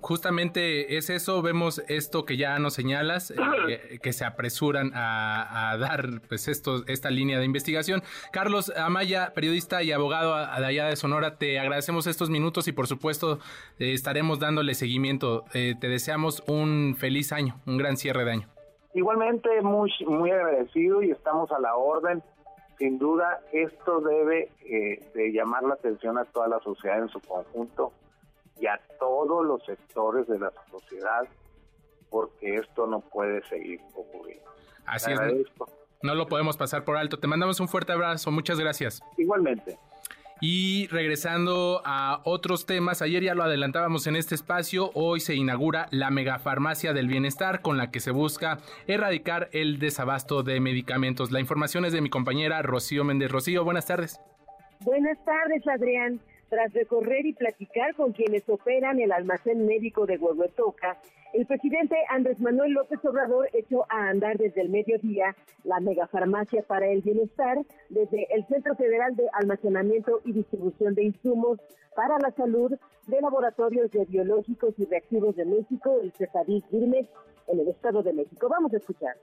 [SPEAKER 1] justamente es eso, vemos esto que ya nos señalas, eh, que se apresuran a, dar pues esto, esta línea de investigación. Carlos Amaya, periodista y abogado de allá de Sonora, te agradecemos estos minutos y por supuesto eh, estaremos dándole seguimiento. Eh, te deseamos un feliz año, un gran cierre de año.
[SPEAKER 6] Igualmente muy, muy agradecido y estamos a la orden. Sin duda esto debe de llamar la atención a toda la sociedad en su conjunto y a todos los sectores de la sociedad porque esto no puede seguir ocurriendo.
[SPEAKER 1] Así es. No lo podemos pasar por alto. Te mandamos un fuerte abrazo. Muchas gracias.
[SPEAKER 6] Igualmente.
[SPEAKER 1] Y regresando a otros temas, ayer ya lo adelantábamos en este espacio, hoy se inaugura la megafarmacia del bienestar con la que se busca erradicar el desabasto de medicamentos. La información es de mi compañera Rocío Méndez. Rocío, buenas tardes.
[SPEAKER 9] Buenas tardes, Adrián. Tras recorrer y platicar con quienes operan el almacén médico de Huehuetoca, el presidente Andrés Manuel López Obrador echó a andar desde el mediodía la megafarmacia para el bienestar desde el Centro Federal de Almacenamiento y Distribución de Insumos para la Salud de Laboratorios de Biológicos y Reactivos de México, el CEFADIC Birmex, en el Estado de México. Vamos a escuchar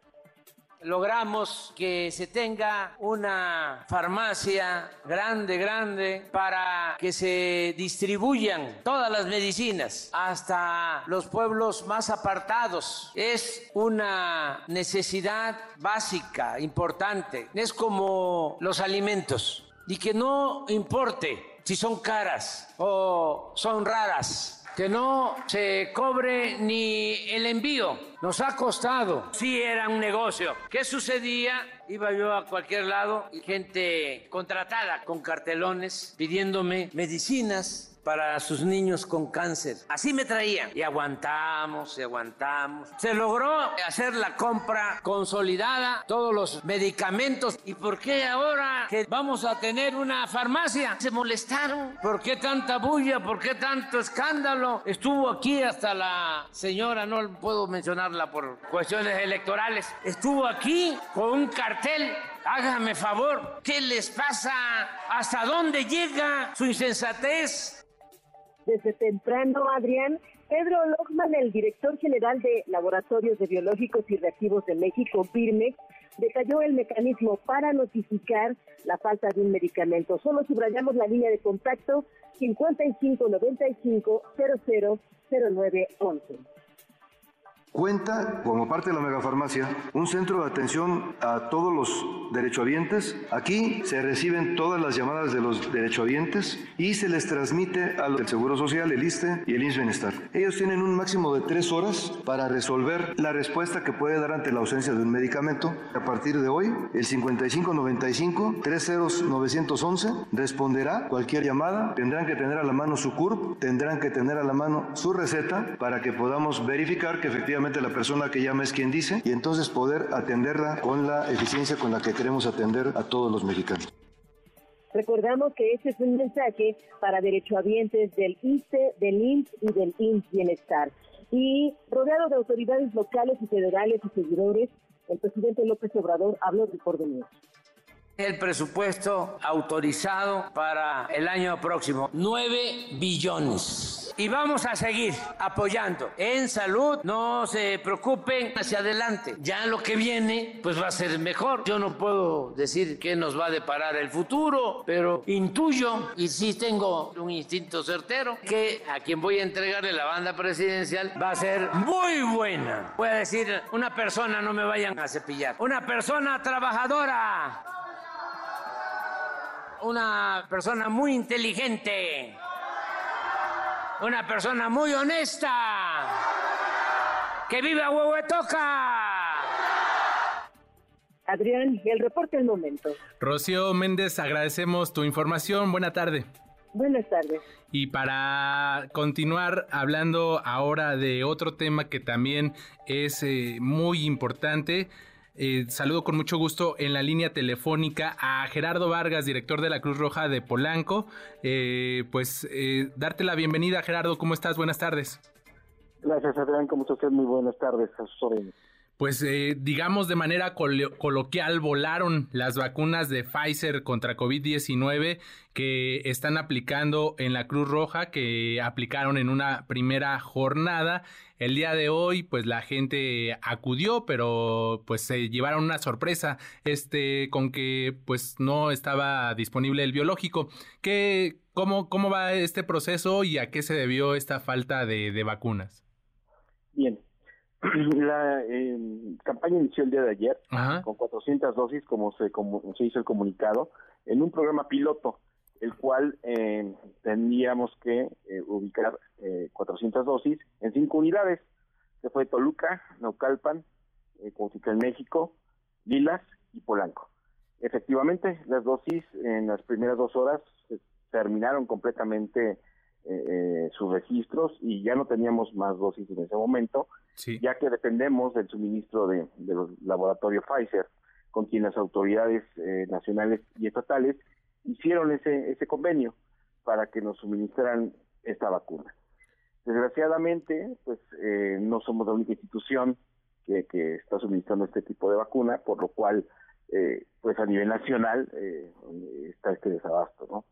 [SPEAKER 10] logramos que se tenga una farmacia grande, grande, para que se distribuyan todas las medicinas hasta los pueblos más apartados. Es una necesidad básica, importante. Es como los alimentos. Y que no importe si son caras o son raras que no se cobre ni el envío. Nos ha costado. Sí era un negocio. ¿Qué sucedía? Iba yo a cualquier lado y gente contratada con cartelones pidiéndome medicinas para sus niños con cáncer. Así me traían. Y aguantamos y aguantamos. Se logró hacer la compra consolidada, todos los medicamentos. ¿Y por qué ahora que vamos a tener una farmacia? Se molestaron. ¿Por qué tanta bulla? ¿Por qué tanto escándalo? Estuvo aquí hasta la señora, no puedo mencionarla por cuestiones electorales. Estuvo aquí con un cartel hágame favor, ¿qué les pasa? ¿Hasta dónde llega su insensatez?
[SPEAKER 9] Desde temprano, Adrián. Pedro Lochman, el director general de Laboratorios de Biológicos y Reactivos de México, PIRME, detalló el mecanismo para notificar la falta de un medicamento. Solo subrayamos la línea de contacto 5595 000911
[SPEAKER 11] cuenta, como parte de la megafarmacia, un centro de atención a todos los derechohabientes. Aquí se reciben todas las llamadas de los derechohabientes y se les transmite al Seguro Social, el ISTE y el INS Bienestar. Ellos tienen un máximo de tres horas para resolver la respuesta que puede dar ante la ausencia de un medicamento. A partir de hoy, el 5595-30911 responderá cualquier llamada. Tendrán que tener a la mano su CURP, tendrán que tener a la mano su receta para que podamos verificar que efectivamente la persona que llama es quien dice y entonces poder atenderla con la eficiencia con la que queremos atender a todos los mexicanos.
[SPEAKER 9] Recordamos que este es un mensaje para derechohabientes del ICE, del IMSS y del IMSS Bienestar. Y rodeado de autoridades locales y federales y seguidores, el presidente López Obrador habló de porvenir
[SPEAKER 10] el presupuesto autorizado para el año próximo, 9 billones. Y vamos a seguir apoyando en salud, no se preocupen hacia adelante. Ya lo que viene, pues va a ser mejor. Yo no puedo decir qué nos va a deparar el futuro, pero intuyo, y sí tengo un instinto certero, que a quien voy a entregarle la banda presidencial va a ser muy buena. Voy a decir, una persona, no me vayan a cepillar, una persona trabajadora una persona muy inteligente, una persona muy honesta, que vive a Huehuetoca.
[SPEAKER 9] Adrián, el reporte del momento.
[SPEAKER 1] Rocío Méndez, agradecemos tu información. Buena tarde.
[SPEAKER 9] Buenas tardes.
[SPEAKER 1] Y para continuar hablando ahora de otro tema que también es eh, muy importante, eh, saludo con mucho gusto en la línea telefónica a Gerardo Vargas, director de la Cruz Roja de Polanco. Eh, pues eh, darte la bienvenida, Gerardo. ¿Cómo estás? Buenas tardes.
[SPEAKER 12] Gracias, Adrián. ¿Cómo estás? Muy buenas tardes. A
[SPEAKER 1] pues eh, digamos de manera coloquial, volaron las vacunas de Pfizer contra COVID-19 que están aplicando en la Cruz Roja, que aplicaron en una primera jornada. El día de hoy, pues la gente acudió, pero pues se llevaron una sorpresa, este, con que pues no estaba disponible el biológico. ¿Qué, cómo, ¿Cómo va este proceso y a qué se debió esta falta de, de vacunas?
[SPEAKER 12] Bien, la eh, campaña inició el día de ayer con 400 dosis, como se, como se hizo el comunicado, en un programa piloto, el cual eh, tendríamos que eh, ubicar eh, 400 dosis en cinco unidades, que fue Toluca, Naucalpan, eh, en México, Lilas y Polanco. Efectivamente, las dosis en las primeras dos horas terminaron completamente eh, sus registros y ya no teníamos más dosis en ese momento, ya que dependemos del suministro de, los laboratorios Pfizer, con quien las autoridades eh, nacionales y estatales hicieron ese, ese convenio para que nos suministraran esta vacuna. Desgraciadamente, pues eh, no somos la única institución que, que, está suministrando este tipo de vacuna, por lo cual, eh, pues a nivel nacional eh, está este desabasto, ¿no?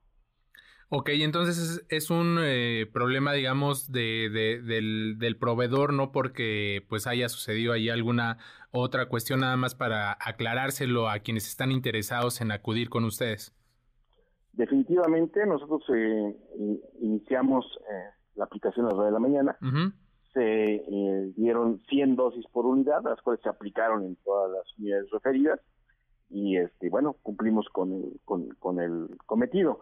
[SPEAKER 1] Ok, entonces es, un eh, problema, digamos, de, del, proveedor, no porque pues haya sucedido ahí alguna otra cuestión, nada más para aclarárselo a quienes están interesados en acudir con ustedes.
[SPEAKER 12] Definitivamente, nosotros eh, iniciamos eh, la aplicación a las 9 de la mañana. Se dieron 100 dosis por unidad, las cuales se aplicaron en todas las unidades referidas. Y este bueno, cumplimos con con, con el cometido.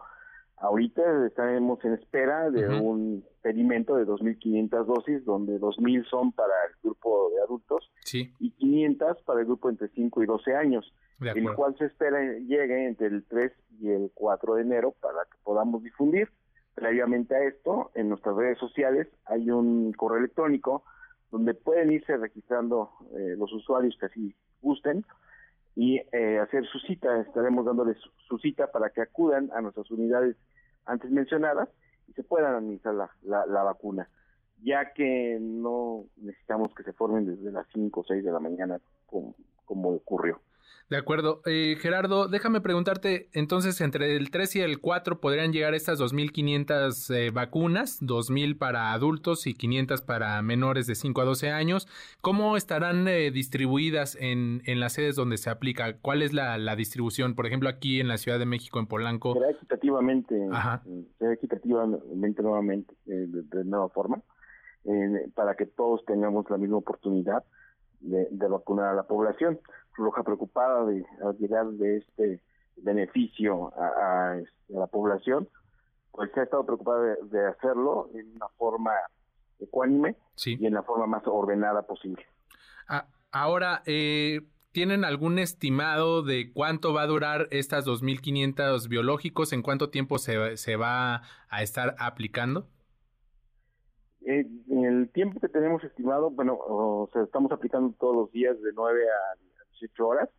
[SPEAKER 12] Ahorita estaremos en espera de un pedimento de 2.500 dosis, donde 2.000 son para el grupo de adultos y 500 para el grupo entre 5 y 12 años, el cual se espera llegue entre el 3 y el 4 de enero para que podamos difundir. Previamente a esto, en nuestras redes sociales hay un correo electrónico donde pueden irse registrando eh, los usuarios que así gusten y eh, hacer su cita. Estaremos dándoles su cita para que acudan a nuestras unidades antes mencionadas y se puedan administrar la, la, vacuna, ya que no necesitamos que se formen desde las 5 o 6 de la mañana como ocurrió.
[SPEAKER 1] De acuerdo. Eh, Gerardo, déjame preguntarte, entonces, entre el 3 y el 4 podrían llegar estas 2.500 eh, vacunas, 2.000 para adultos y 500 para menores de 5 a 12 años. ¿Cómo estarán eh, distribuidas en, en las sedes donde se aplica? ¿Cuál es la, la, distribución? Por ejemplo, aquí en la Ciudad de México, en Polanco.
[SPEAKER 12] Será equitativamente, será equitativamente nuevamente, de, nueva forma, para que todos tengamos la misma oportunidad de, de vacunar a la población. Roja preocupada de llegar de este beneficio a, este, la población, pues se ha estado preocupada de, hacerlo en una forma ecuánime y en la forma más ordenada posible.
[SPEAKER 1] Ah, ahora, eh, ¿tienen algún estimado de cuánto va a durar estas 2.500 biológicos? ¿En cuánto tiempo se, se va a estar aplicando?
[SPEAKER 12] Eh, en el tiempo que tenemos estimado, bueno, o sea, estamos aplicando todos los días de 9 a 18 horas.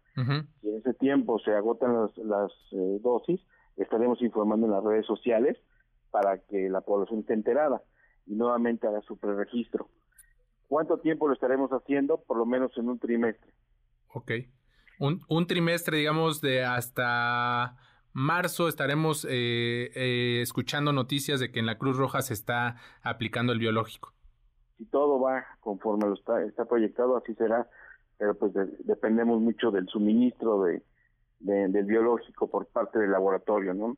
[SPEAKER 12] y en ese tiempo se agotan las, las eh, dosis, estaremos informando en las redes sociales para que la población esté enterada y nuevamente haga su preregistro. ¿Cuánto tiempo lo estaremos haciendo? Por lo menos en un trimestre.
[SPEAKER 1] Ok. Un, un trimestre, digamos, de hasta marzo estaremos eh, eh, escuchando noticias de que en la Cruz Roja se está aplicando el biológico.
[SPEAKER 12] Si todo va conforme lo está, está proyectado, así será, pero pues dependemos mucho del suministro de, del biológico por parte del laboratorio, ¿no?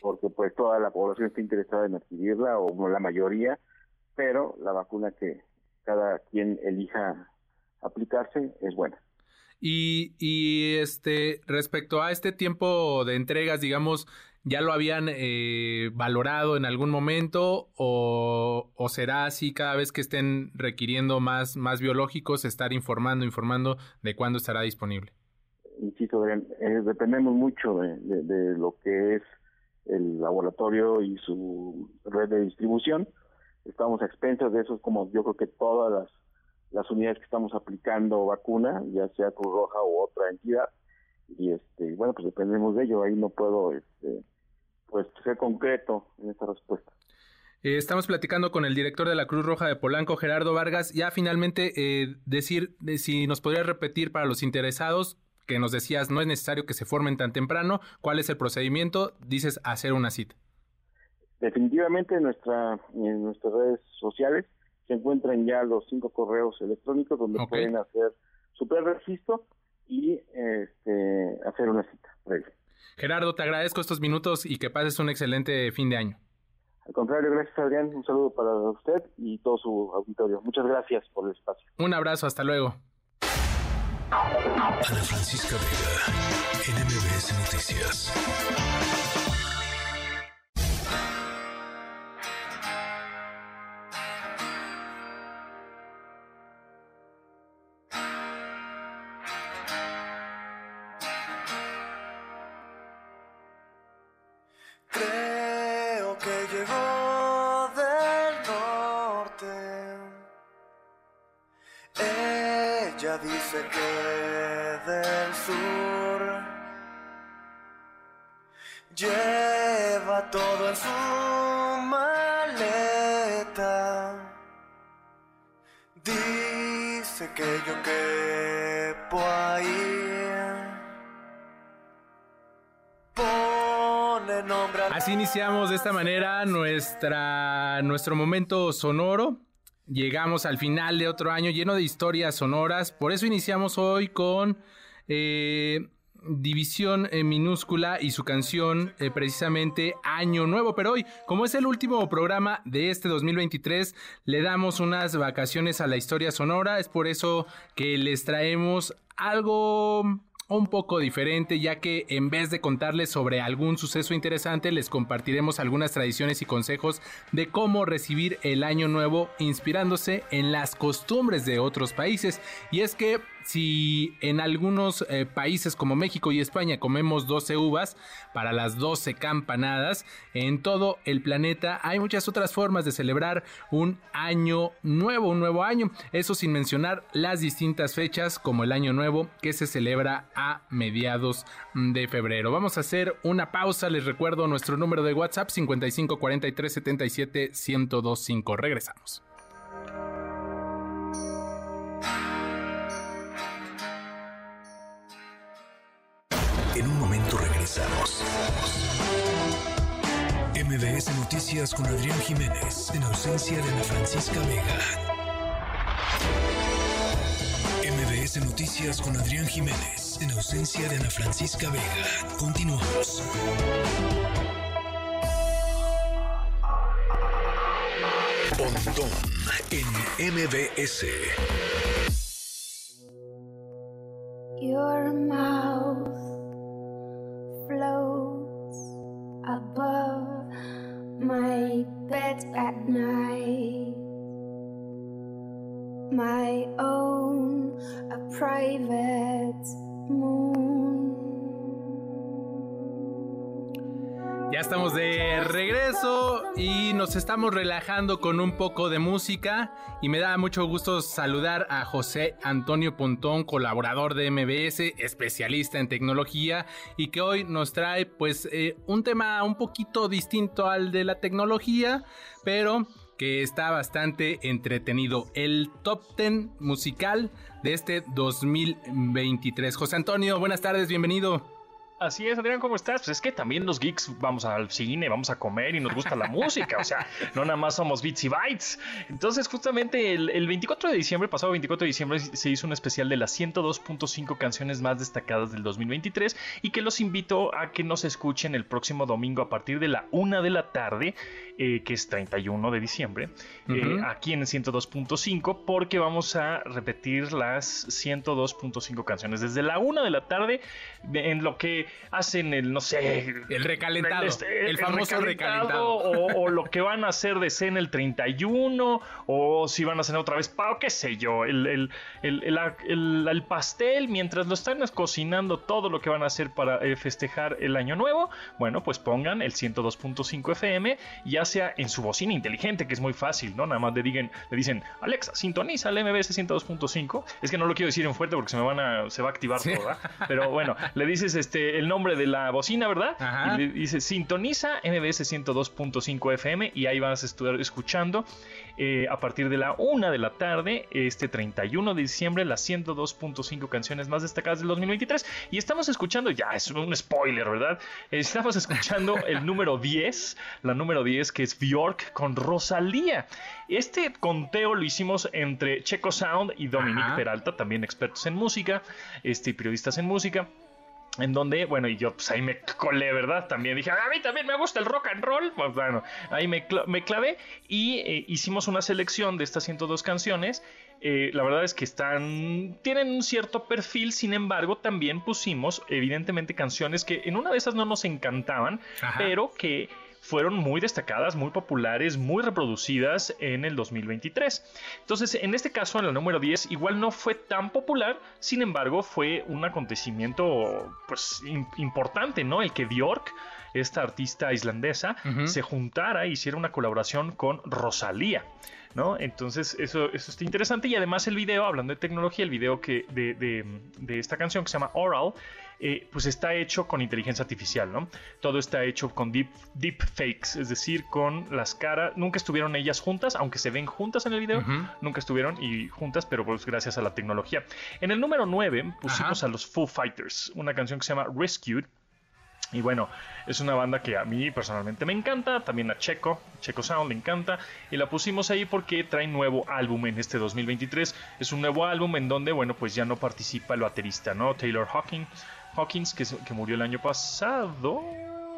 [SPEAKER 12] Porque pues toda la población está interesada en adquirirla, o la mayoría, pero la vacuna que cada quien elija aplicarse es buena.
[SPEAKER 1] Y, y este, respecto a este tiempo de entregas, digamos, ¿ya lo habían eh, valorado en algún momento o, o, será así cada vez que estén requiriendo más, más biológicos, estar informando, informando de cuándo estará disponible?
[SPEAKER 12] Insisto, eh, dependemos mucho de, de, lo que es el laboratorio y su red de distribución. Estamos a expensas de eso, como yo creo que todas las las unidades que estamos aplicando vacuna, ya sea Cruz Roja u otra entidad. Y este, bueno, pues dependemos de ello. Ahí no puedo este, pues ser concreto en esta respuesta.
[SPEAKER 1] Eh, estamos platicando con el director de la Cruz Roja de Polanco, Gerardo Vargas. Ya finalmente eh, decir si nos podría repetir para los interesados que nos decías no es necesario que se formen tan temprano. ¿Cuál es el procedimiento? Dices hacer una cita.
[SPEAKER 12] Definitivamente en nuestra en nuestras redes sociales se encuentran ya los cinco correos electrónicos donde pueden hacer su registro y este, hacer una cita
[SPEAKER 1] Gerardo, te agradezco estos minutos y que pases un excelente fin de año.
[SPEAKER 12] Al contrario, gracias Adrián, un saludo para usted y todo su auditorio. Muchas gracias por el espacio.
[SPEAKER 1] Un abrazo, hasta luego.
[SPEAKER 2] Ana Francisca Vega, NMBS Noticias.
[SPEAKER 1] Iniciamos de esta manera nuestra, nuestro momento sonoro. Llegamos al final de otro año lleno de historias sonoras. Por eso iniciamos hoy con eh, División eh, Minúscula y su canción eh, precisamente Año Nuevo. Pero hoy, como es el último programa de este 2023, le damos unas vacaciones a la historia sonora. Es por eso que les traemos algo un poco diferente, ya que en vez de contarles sobre algún suceso interesante, les compartiremos algunas tradiciones y consejos de cómo recibir el año nuevo inspirándose en las costumbres de otros países. Y es que si en algunos eh, países como México y España comemos 12 uvas para las 12 campanadas, en todo el planeta hay muchas otras formas de celebrar un año nuevo, un nuevo año. Eso sin mencionar las distintas fechas como el año nuevo que se celebra a mediados de febrero. Vamos a hacer una pausa, les recuerdo nuestro número de WhatsApp 55 43 77 1025. Regresamos.
[SPEAKER 2] Regresamos. MBS Noticias con Adrián Jiménez, en ausencia de Ana Francisca Vega. MBS Noticias con Adrián Jiménez, en ausencia de Ana Francisca Vega. Continuamos. Pontón en MBS.
[SPEAKER 1] Estamos relajando con un poco de música y me da mucho gusto saludar a José Antonio Pontón, colaborador de MBS, especialista en tecnología y que hoy nos trae pues eh, un tema un poquito distinto al de la tecnología, pero que está bastante entretenido. El top 10 musical de este 2023. José Antonio, buenas tardes, bienvenido.
[SPEAKER 13] Así es, Adrián, ¿cómo estás? Pues es que también los geeks vamos al cine, vamos a comer y nos gusta la música, o sea, no nada más somos bits y bytes. Entonces, justamente el, 24 de diciembre, pasado 24 de diciembre, se hizo un especial de las 102.5 canciones más destacadas del 2023 y que los invito a que nos escuchen el próximo domingo a partir de la 1 de la tarde, eh, que es 31 de diciembre, eh, aquí en el 102.5, porque vamos a repetir las 102.5 canciones desde la 1 de la tarde, en lo que hacen el, no sé...
[SPEAKER 1] El recalentado, este, el, famoso recalentado.
[SPEAKER 13] O, lo que van a hacer de cena el 31, o si van a hacer otra vez, qué sé yo, el, el, pastel, mientras lo están cocinando todo lo que van a hacer para eh, festejar el año nuevo, bueno, pues pongan el 102.5 FM, ya sea en su bocina inteligente, que es muy fácil, ¿no? Nada más le, digan, le dicen, Alexa, sintoniza el MBS 102.5. Es que no lo quiero decir en fuerte porque se me van a, se va a activar todo, ¿verdad? Pero bueno, le dices este el nombre de la bocina, ¿verdad? Y le dice, sintoniza MBS 102.5 FM y ahí vas a estar escuchando eh, a partir de la una de la tarde, este 31 de diciembre, las 102.5 canciones más destacadas del 2023. Y estamos escuchando, ya es un spoiler, ¿verdad? Estamos escuchando el número 10, la número 10 que es Bjork con Rosalía. Este conteo lo hicimos entre Checo Sound y Dominique Peralta, también expertos en música, este, periodistas en música en donde, bueno, y yo pues ahí me colé, ¿verdad? También dije, a mí también me gusta el rock and roll. Pues bueno, ahí me, me clavé y eh, hicimos una selección de estas 102 canciones. Eh, la verdad es que están, tienen un cierto perfil, sin embargo, también pusimos, evidentemente, canciones que en una de esas no nos encantaban, pero que fueron muy destacadas, muy populares, muy reproducidas en el 2023. Entonces, en este caso, en el número 10, igual no fue tan popular, sin embargo, fue un acontecimiento pues importante, ¿no? El que Bjork, esta artista islandesa, se juntara e hiciera una colaboración con Rosalía. ¿No? Entonces, eso, eso está interesante. Y además, el video, hablando de tecnología, el video que de, de esta canción que se llama Oral, eh, pues está hecho con inteligencia artificial, ¿no? Todo está hecho con deep, deep fakes, es decir, con las caras, nunca estuvieron ellas juntas, aunque se ven juntas en el video, nunca estuvieron y juntas, pero pues gracias a la tecnología. En el número 9 pusimos a los Foo Fighters, una canción que se llama Rescued, y bueno, es una banda que a mí personalmente me encanta, también a Checo, Checo Sound le encanta, y la pusimos ahí porque trae nuevo álbum en este 2023. Es un nuevo álbum en donde, bueno, pues ya no participa el baterista, ¿no? Taylor Hawking, Hawkins, que, que murió el año pasado,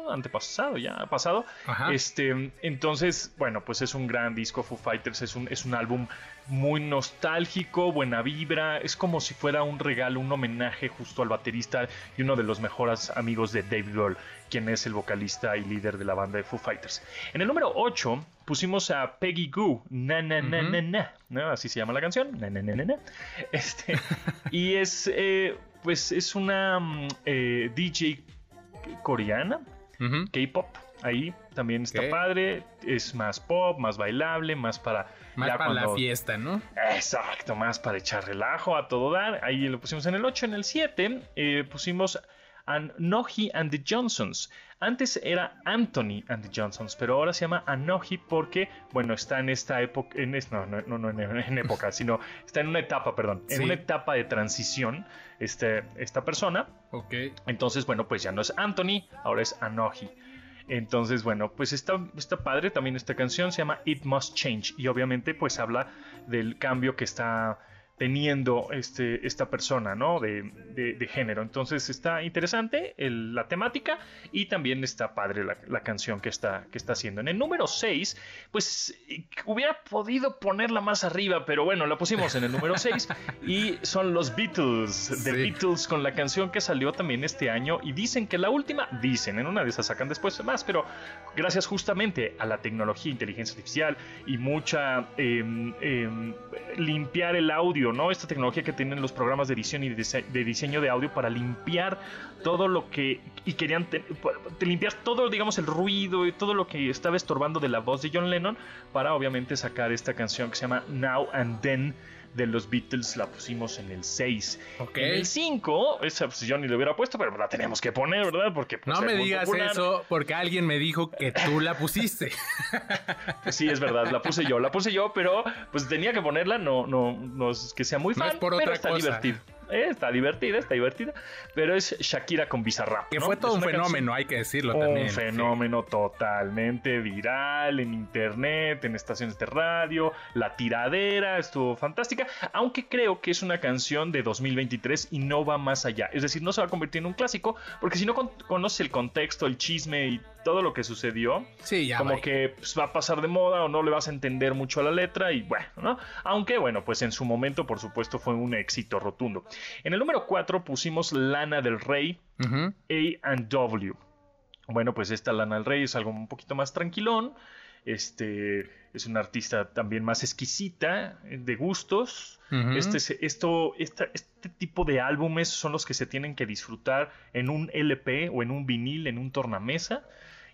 [SPEAKER 13] antepasado, ya pasado. Este, entonces, bueno, pues es un gran disco. Foo Fighters es un, es un álbum muy nostálgico, buena vibra. Es como si fuera un regalo, un homenaje justo al baterista y uno de los mejores amigos de Dave Grohl, quien es el vocalista y líder de la banda de Foo Fighters. En el número 8 pusimos a Peggy Goo, na na na na na, ¿no? así se llama la canción, na na na na, Este, y es, eh, pues es una mm, eh, DJ coreana, K-pop. Ahí también está padre, es más pop, más bailable, más para...
[SPEAKER 1] Más para la fiesta, ¿no?
[SPEAKER 13] Exacto, más para echar relajo a todo dar. Ahí lo pusimos en el 8, en el 7 eh, pusimos Anohi and the Johnsons. Antes era Anthony and the Johnsons, pero ahora se llama Anohi porque, bueno, está en esta época, en no, no, no, en, época, sino está en una etapa, perdón, en una etapa de transición este, esta persona.
[SPEAKER 1] Ok.
[SPEAKER 13] Entonces, bueno, pues ya no es Anthony, ahora es Anohi. Entonces, bueno, pues está, está padre también esta canción, se llama It Must Change y obviamente pues habla del cambio que está teniendo este, esta persona, ¿no? De, de, género. Entonces está interesante la temática y también está padre la, canción que está, que está haciendo. En el número 6, pues hubiera podido ponerla más arriba, pero bueno, la pusimos en el número 6 y son los Beatles, The Beatles con la canción que salió también este año y dicen que la última, dicen, en una de esas sacan después más, pero gracias justamente a la tecnología, inteligencia artificial y mucha em, em, limpiar el audio ¿no? Esta tecnología que tienen los programas de edición y de, diseño de audio para limpiar todo lo que y querían limpiar todo, digamos, el ruido y todo lo que estaba estorbando de la voz de John Lennon para obviamente sacar esta canción que se llama Now and Then de los Beatles la pusimos en el 6. En el 5, esa pues yo ni le hubiera puesto, pero la tenemos que poner, ¿verdad? Porque
[SPEAKER 1] pues, No me digas eso porque alguien me dijo que tú la pusiste.
[SPEAKER 13] pues sí, es verdad, la puse yo, la puse yo, pero pues tenía que ponerla, no, no, no es que sea muy fan, por pero está divertido. Eh, está divertida, está divertida. Pero es Shakira con Bizarrap.
[SPEAKER 1] Que fue todo un fenómeno, hay que decirlo también.
[SPEAKER 13] Un fenómeno totalmente viral en internet, en estaciones de radio. La tiradera estuvo fantástica. Aunque creo que es una canción de 2023 y no va más allá. Es decir, no se va a convertir en un clásico, porque si no conoces el contexto, el chisme y todo lo que sucedió,
[SPEAKER 1] sí,
[SPEAKER 13] como que pues, va a pasar de moda o no le vas a entender mucho a la letra y bueno, ¿no? Aunque bueno, pues en su momento, por supuesto, fue un éxito rotundo. En el número 4 pusimos Lana del Rey, A and W. Bueno, pues esta Lana del Rey es algo un poquito más tranquilón. Este es una artista también más exquisita eh, de gustos. este, esto, este tipo de álbumes son los que se tienen que disfrutar en un LP o en un vinil, en un tornamesa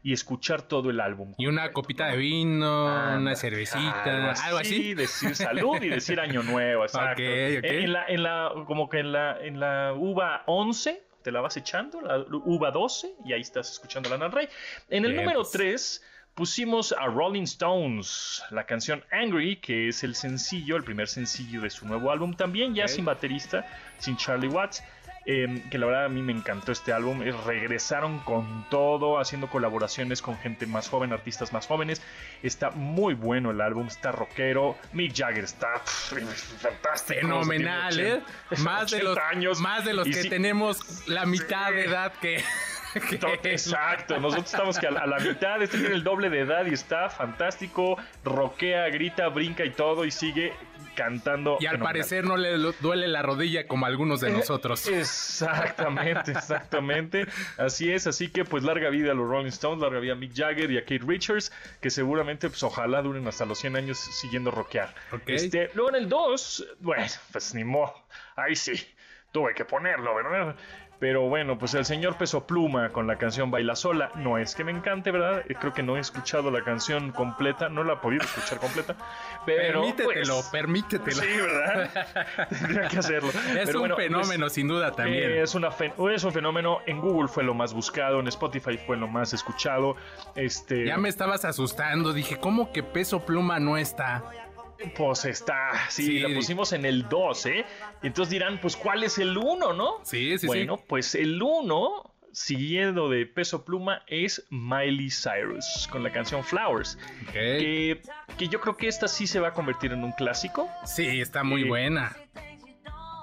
[SPEAKER 13] y escuchar todo el álbum.
[SPEAKER 1] Y una copita de vino, una cervecita, algo así,
[SPEAKER 13] decir salud y decir año nuevo, exacto. En, la, en la, como que en la, en la uva 11 te la vas echando, la uva 12 y ahí estás escuchando la Rey. En el número 3 pusimos a Rolling Stones, la canción Angry, que es el sencillo, el primer sencillo de su nuevo álbum, también ya sin baterista, sin Charlie Watts. Em, que la verdad a mí me encantó este álbum. regresaron con todo, haciendo colaboraciones con gente más joven, artistas más jóvenes. Está muy bueno el álbum, está rockero. Mick Jagger está fantástico.
[SPEAKER 1] Fenomenal, ¿eh? Más de los años. Más de los que tenemos la mitad de edad que.
[SPEAKER 13] Exacto, nosotros estamos que a la, mitad, este tiene el doble de edad y está fantástico, roquea, grita, brinca y todo y sigue cantando.
[SPEAKER 1] Y al parecer no le duele la rodilla como algunos de eh, nosotros.
[SPEAKER 13] Exactamente, exactamente. Así es, así que pues larga vida a los Rolling Stones, larga vida a Mick Jagger y a Kate Richards, que seguramente pues ojalá duren hasta los 100 años siguiendo rockear. Este, luego en el 2, bueno, pues ni modo, ahí sí, tuve que ponerlo, ¿verdad? Pero bueno, pues el señor Peso Pluma con la canción Baila Sola. No es que me encante, ¿verdad? Eh, creo que no he escuchado la canción completa, no la he podido escuchar completa. Pero,
[SPEAKER 1] permítetelo,
[SPEAKER 13] pues,
[SPEAKER 1] permítetelo.
[SPEAKER 13] Sí, ¿verdad? Tendría que hacerlo.
[SPEAKER 1] Es un fenómeno, sin duda, también.
[SPEAKER 13] es, una es un fenómeno. En Google fue lo más buscado, en Spotify fue lo más escuchado. Este...
[SPEAKER 1] Ya me estabas asustando. Dije, ¿cómo que Peso Pluma no está?
[SPEAKER 13] Pues está, sí, la pusimos en el 2, ¿eh? Y entonces dirán, pues, ¿cuál es el 1, no?
[SPEAKER 1] Sí, sí,
[SPEAKER 13] bueno, pues el 1, siguiendo de peso pluma, es Miley Cyrus, con la canción Flowers. Que, que, yo creo que esta sí se va a convertir en un clásico.
[SPEAKER 1] Sí, está muy eh, buena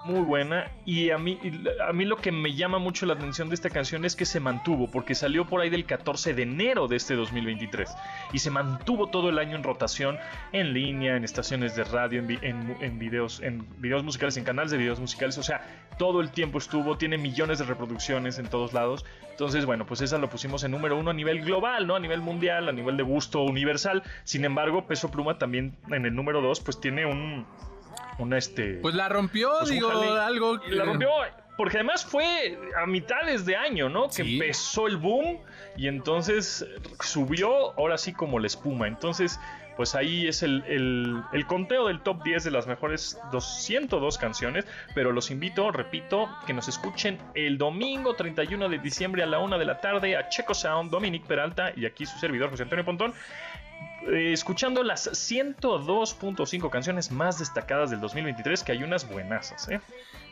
[SPEAKER 13] muy buena y a mí, a mí lo que me llama mucho la atención de esta canción es que se mantuvo, porque salió por ahí del 14 de enero de este 2023 y se mantuvo todo el año en rotación, en línea, en estaciones de radio, en, videos, en videos musicales, en canales de videos musicales, o sea, todo el tiempo estuvo, tiene millones de reproducciones en todos lados, entonces bueno, pues esa lo pusimos en número uno a nivel global, ¿no? A nivel mundial, a nivel de gusto universal, sin embargo, Peso Pluma también en el número dos pues tiene un este.
[SPEAKER 1] Pues la rompió, pues digo, algo.
[SPEAKER 13] La rompió, porque además fue a mitades de año, ¿no? Que empezó el boom y entonces subió, ahora sí como la espuma. Entonces, pues ahí es el, el, conteo del top 10 de las mejores 202 canciones. Pero los invito, repito, que nos escuchen el domingo 31 de diciembre a la 1 de la tarde a Checo Sound, Dominic Peralta y aquí su servidor José Antonio Pontón eh, escuchando las 102.5 canciones más destacadas del 2023, que hay unas buenasas, ¿eh?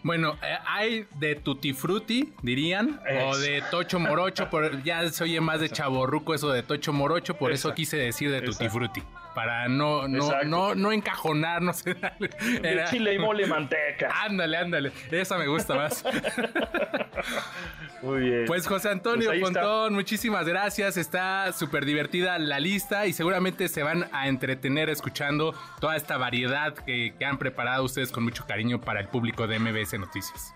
[SPEAKER 1] Bueno, eh, hay de Tutti Frutti, dirían, o de Tocho Morocho, por, ya se oye más de chaborruco eso de Tocho Morocho, por eso quise decir de Tutti Frutti, para no, no, no, no encajonarnos.
[SPEAKER 13] De chile y mole manteca.
[SPEAKER 1] Ándale, ándale, esa me gusta más.
[SPEAKER 13] Muy bien.
[SPEAKER 1] Pues José Antonio pues muchísimas gracias. Está súper divertida la lista y seguramente se van a entretener escuchando toda esta variedad que, que, han preparado ustedes con mucho cariño para el público de MBS Noticias.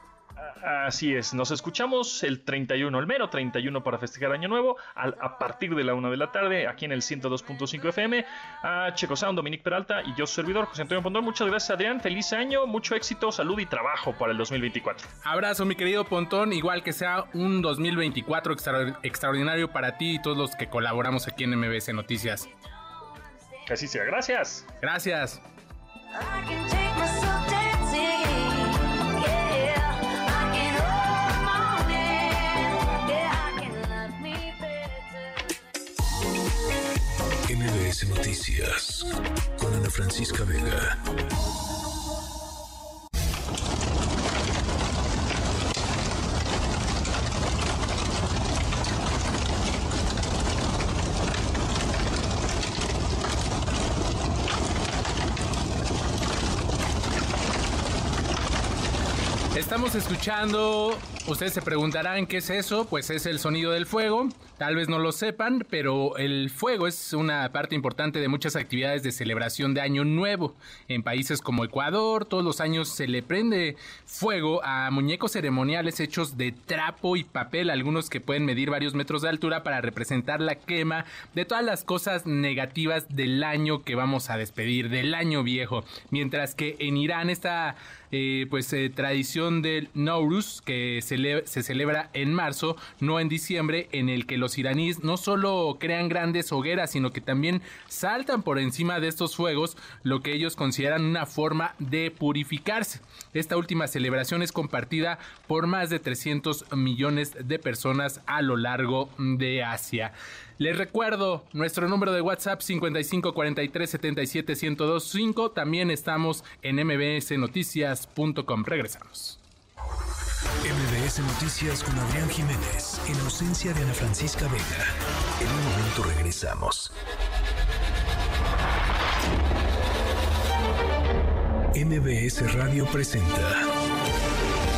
[SPEAKER 13] Así es, nos escuchamos el 31, el mero 31 para festejar Año Nuevo, a partir de la 1 de la tarde, aquí en el 102.5 FM, a Checo Sound, Dominique Peralta y yo, su servidor, José Antonio Pontón. Muchas gracias, Adrián. Feliz año, mucho éxito, salud y trabajo para el 2024.
[SPEAKER 1] Abrazo, mi querido Pontón. Igual que sea un 2024 extraordinario para ti y todos los que colaboramos aquí en MBS Noticias.
[SPEAKER 13] Así sea, gracias.
[SPEAKER 1] Gracias.
[SPEAKER 2] MBS Noticias con Ana Francisca Vega.
[SPEAKER 1] Estamos escuchando, ustedes se preguntarán qué es eso, pues es el sonido del fuego, tal vez no lo sepan, pero el fuego es una parte importante de muchas actividades de celebración de Año Nuevo. En países como Ecuador, todos los años se le prende fuego a muñecos ceremoniales hechos de trapo y papel, algunos que pueden medir varios metros de altura para representar la quema de todas las cosas negativas del año que vamos a despedir, del año viejo. Mientras que en Irán esta eh, pues eh, tradición del Nowruz que se, celebra en marzo, no en diciembre, en el que los iraníes no solo crean grandes hogueras, sino que también saltan por encima de estos fuegos, lo que ellos consideran una forma de purificarse. Esta última celebración es compartida por más de 300 millones de personas a lo largo de Asia. Les recuerdo nuestro número de WhatsApp 55 43 77 1025. También estamos en mbsnoticias.com. Regresamos.
[SPEAKER 2] MBS Noticias con Adrián Jiménez, en ausencia de Ana Francisca Vega. En un momento regresamos. MBS Radio presenta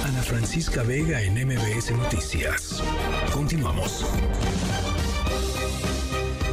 [SPEAKER 2] Ana Francisca Vega en MBS Noticias. Continuamos.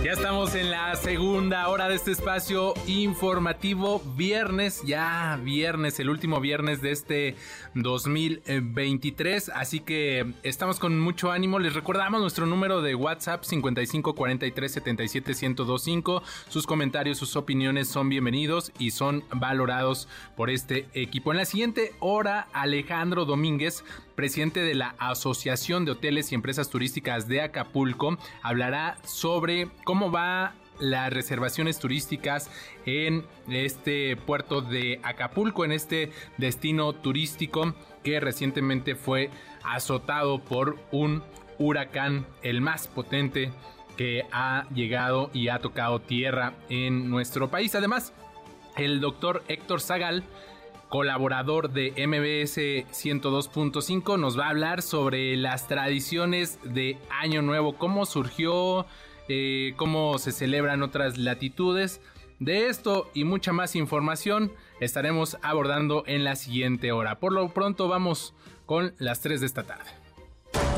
[SPEAKER 1] Ya estamos en la segunda hora de este espacio informativo. Viernes, ya viernes, el último viernes de este 2023. Así que estamos con mucho ánimo. Les recordamos nuestro número de WhatsApp 55 43 77 1025. Sus comentarios, sus opiniones son bienvenidos y son valorados por este equipo. En la siguiente hora, Alejandro Domínguez presidente de la Asociación de Hoteles y Empresas Turísticas de Acapulco, hablará sobre cómo va las reservaciones turísticas en este puerto de Acapulco, en este destino turístico que recientemente fue azotado por un huracán, el más potente que ha llegado y ha tocado tierra en nuestro país. Además, el doctor Héctor Zagal colaborador de MBS 102.5, nos va a hablar sobre las tradiciones de Año Nuevo, cómo surgió, eh, cómo se celebran otras latitudes. De esto y mucha más información estaremos abordando en la siguiente hora. Por lo pronto vamos con las 3 de esta tarde.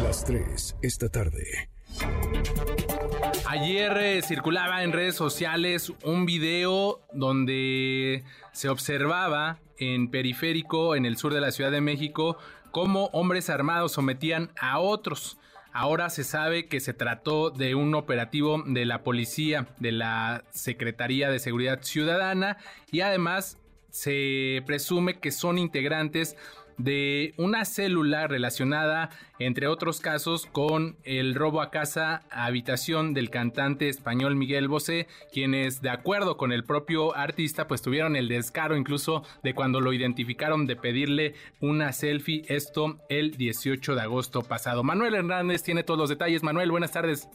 [SPEAKER 2] Las 3 esta tarde.
[SPEAKER 1] Ayer eh, circulaba en redes sociales un video donde se observaba en periférico, en el sur de la Ciudad de México, cómo hombres armados sometían a otros. Ahora se sabe que se trató de un operativo de la policía, de la Secretaría de Seguridad Ciudadana y además se presume que son integrantes de una célula relacionada, entre otros casos, con el robo a casa habitación del cantante español Miguel Bosé, quienes, de acuerdo con el propio artista, pues tuvieron el descaro incluso de cuando lo identificaron de pedirle una selfie, esto el 18 de agosto pasado. Manuel Hernández tiene todos los detalles. Manuel, buenas tardes.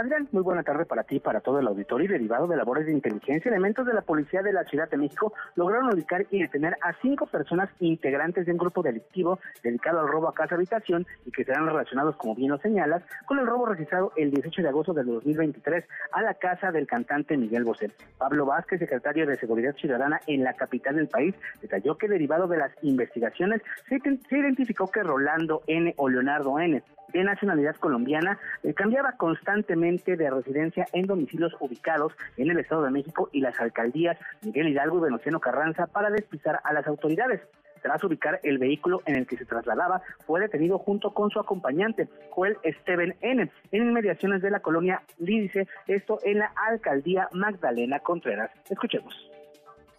[SPEAKER 3] Adrián, muy buena tarde para ti para todo el auditorio. Y derivado de labores de inteligencia, elementos de la Policía de la Ciudad de México lograron ubicar y detener a cinco personas integrantes de un grupo delictivo dedicado al robo a casa habitación y que serán relacionados, como bien lo señalas, con el robo registrado el 18 de agosto del 2023 a la casa del cantante Miguel Bosé. Pablo Vázquez, secretario de Seguridad Ciudadana en la capital del país, detalló que derivado de las investigaciones se, identificó que Rolando N. o Leonardo N., de nacionalidad colombiana, eh, cambiaba constantemente de residencia en domicilios ubicados en el Estado de México y las alcaldías Miguel Hidalgo y Venustiano Carranza para despistar a las autoridades. Tras ubicar el vehículo en el que se trasladaba, fue detenido junto con su acompañante, Joel Steven N., en inmediaciones de la colonia Lídice, esto en la alcaldía Magdalena Contreras. Escuchemos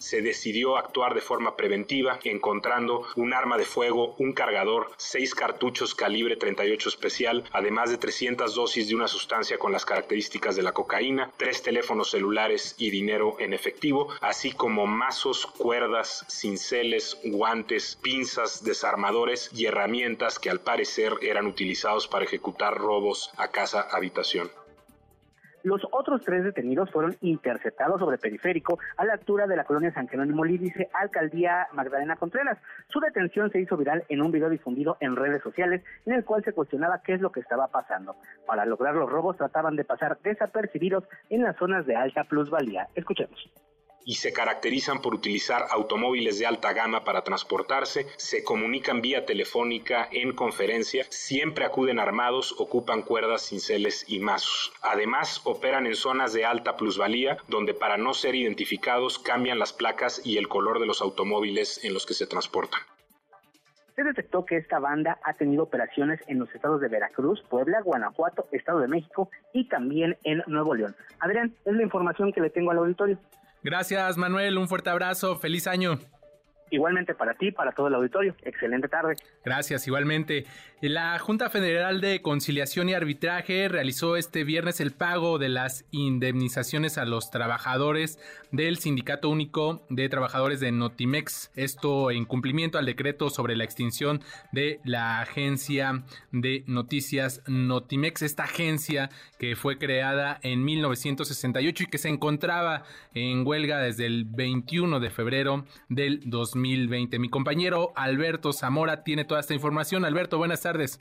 [SPEAKER 14] se decidió actuar de forma preventiva, encontrando un arma de fuego, un cargador, seis cartuchos calibre 38 especial, además de 300 dosis de una sustancia con las características de la cocaína, tres teléfonos celulares y dinero en efectivo, así como mazos, cuerdas, cinceles, guantes, pinzas, desarmadores y herramientas que al parecer eran utilizados para ejecutar robos a casa habitación.
[SPEAKER 3] Los otros tres detenidos fueron interceptados sobre periférico a la altura de la colonia San Jerónimo Lídice, alcaldía Magdalena Contreras. Su detención se hizo viral en un video difundido en redes sociales en el cual se cuestionaba qué es lo que estaba pasando. Para lograr los robos trataban de pasar desapercibidos en las zonas de alta plusvalía. Escuchemos
[SPEAKER 14] y se caracterizan por utilizar automóviles de alta gama para transportarse, se comunican vía telefónica en conferencia, siempre acuden armados, ocupan cuerdas, cinceles y mazos. Además, operan en zonas de alta plusvalía, donde para no ser identificados cambian las placas y el color de los automóviles en los que se transportan
[SPEAKER 3] se detectó que esta banda ha tenido operaciones en los estados de Veracruz, Puebla, Guanajuato, Estado de México y también en Nuevo León. Adrián, es la información que le tengo al auditorio.
[SPEAKER 1] Gracias, Manuel. Un fuerte abrazo. Feliz año.
[SPEAKER 3] Igualmente para ti, para todo el auditorio. Excelente tarde.
[SPEAKER 1] Gracias, igualmente. La Junta Federal de Conciliación y Arbitraje realizó este viernes el pago de las indemnizaciones a los trabajadores del Sindicato Único de Trabajadores de Notimex. Esto en cumplimiento al decreto sobre la extinción de la agencia de noticias Notimex. Esta agencia que fue creada en 1968 y que se encontraba en huelga desde el 21 de febrero del 2000. 2020. Mi compañero Alberto Zamora tiene toda esta información. Alberto, buenas tardes.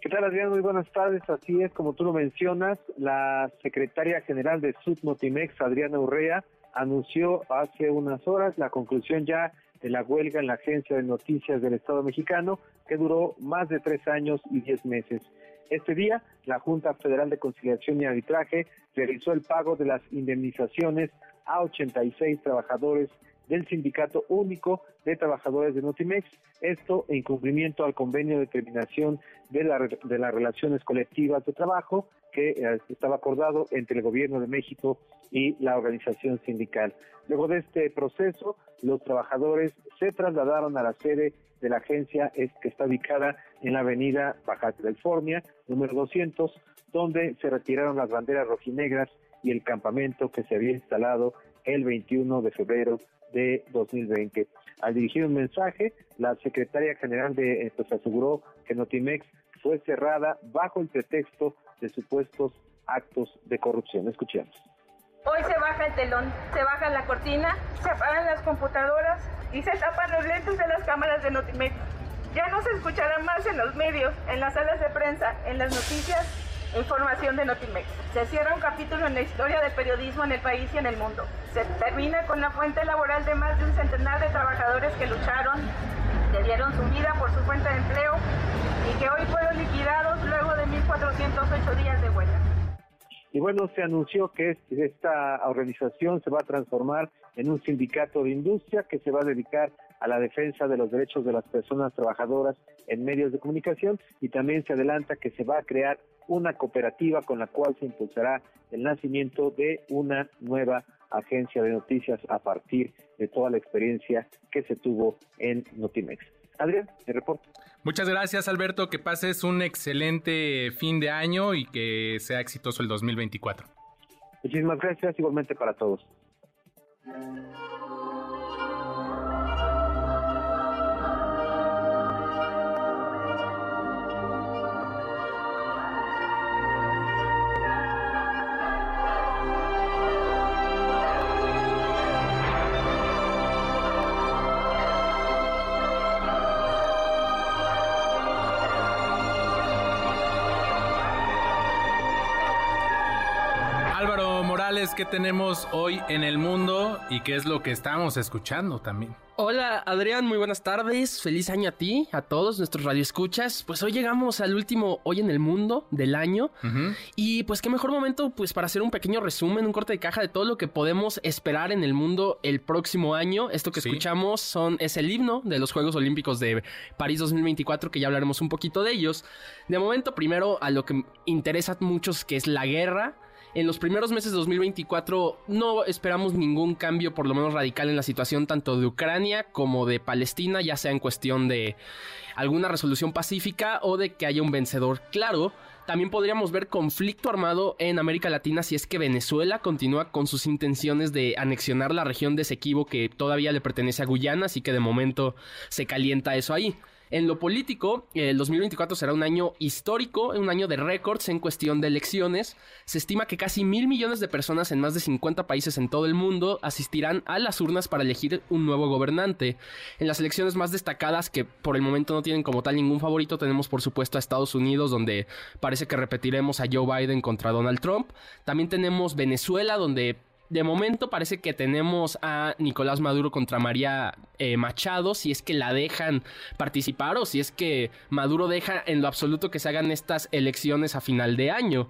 [SPEAKER 15] ¿Qué tal, Adrián? Muy buenas tardes. Así es, como tú lo mencionas, la secretaria general de Subnotimex, Adriana Urrea, anunció hace unas horas la conclusión ya de la huelga en la agencia de noticias del Estado mexicano, que duró más de tres años y diez meses. Este día, la Junta Federal de Conciliación y Arbitraje realizó el pago de las indemnizaciones a 86 trabajadores del Sindicato Único de Trabajadores de Notimex, esto en cumplimiento al convenio de terminación de, la, de las relaciones colectivas de trabajo que eh, estaba acordado entre el Gobierno de México y la organización sindical. Luego de este proceso, los trabajadores se trasladaron a la sede de la agencia que está ubicada en la avenida Baja California, número 200, donde se retiraron las banderas rojinegras y el campamento que se había instalado el 21 de febrero de 2020. Al dirigir un mensaje, la secretaria general de eh, pues aseguró que Notimex fue cerrada bajo el pretexto de supuestos actos de corrupción. Escuchemos.
[SPEAKER 16] Hoy se baja el telón, se baja la cortina, se apagan las computadoras y se tapan los lentes de las cámaras de Notimex. Ya no se escuchará más en los medios, en las salas de prensa, en las noticias Información de Notimex. Se cierra un capítulo en la historia del periodismo en el país y en el mundo. Se termina con la fuente laboral de más de un centenar de trabajadores que lucharon, que dieron su vida por su fuente de empleo y que hoy fueron liquidados luego de 1.408 días de huelga.
[SPEAKER 15] Y bueno, se anunció que esta organización se va a transformar en un sindicato de industria que se va a dedicar a la defensa de los derechos de las personas trabajadoras en medios de comunicación y también se adelanta que se va a crear una cooperativa con la cual se impulsará el nacimiento de una nueva agencia de noticias a partir de toda la experiencia que se tuvo en Notimex. Adrián, el reporte.
[SPEAKER 1] Muchas gracias, Alberto. Que pases un excelente fin de año y que sea exitoso el 2024.
[SPEAKER 15] Muchísimas gracias, igualmente para todos.
[SPEAKER 1] ¿Qué tenemos hoy en el mundo y qué es lo que estamos escuchando también?
[SPEAKER 17] Hola Adrián, muy buenas tardes. Feliz año a ti, a todos nuestros radioescuchas. Pues hoy llegamos al último Hoy en el Mundo del año. Y pues qué mejor momento pues para hacer un pequeño resumen, un corte de caja de todo lo que podemos esperar en el mundo el próximo año. Esto que escuchamos son, es el himno de los Juegos Olímpicos de París 2024, que ya hablaremos un poquito de ellos. De momento, primero a lo que interesa a muchos, que es la guerra. En los primeros meses de 2024 no esperamos ningún cambio, por lo menos radical, en la situación tanto de Ucrania como de Palestina, ya sea en cuestión de alguna resolución pacífica o de que haya un vencedor claro. También podríamos ver conflicto armado en América Latina si es que Venezuela continúa con sus intenciones de anexionar la región de que todavía le pertenece a Guyana, así que de momento se calienta eso ahí. En lo político, el 2024 será un año histórico, un año de récords en cuestión de elecciones. Se estima que casi mil millones de personas en más de 50 países en todo el mundo asistirán a las urnas para elegir un nuevo gobernante. En las elecciones más destacadas, que por el momento no tienen como tal ningún favorito, tenemos por supuesto a Estados Unidos, donde parece que repetiremos a Joe Biden contra Donald Trump. También tenemos Venezuela, donde de momento parece que tenemos a Nicolás Maduro contra María eh, Machado, si es que la dejan participar o si es que Maduro deja en lo absoluto que se hagan estas elecciones a final de año.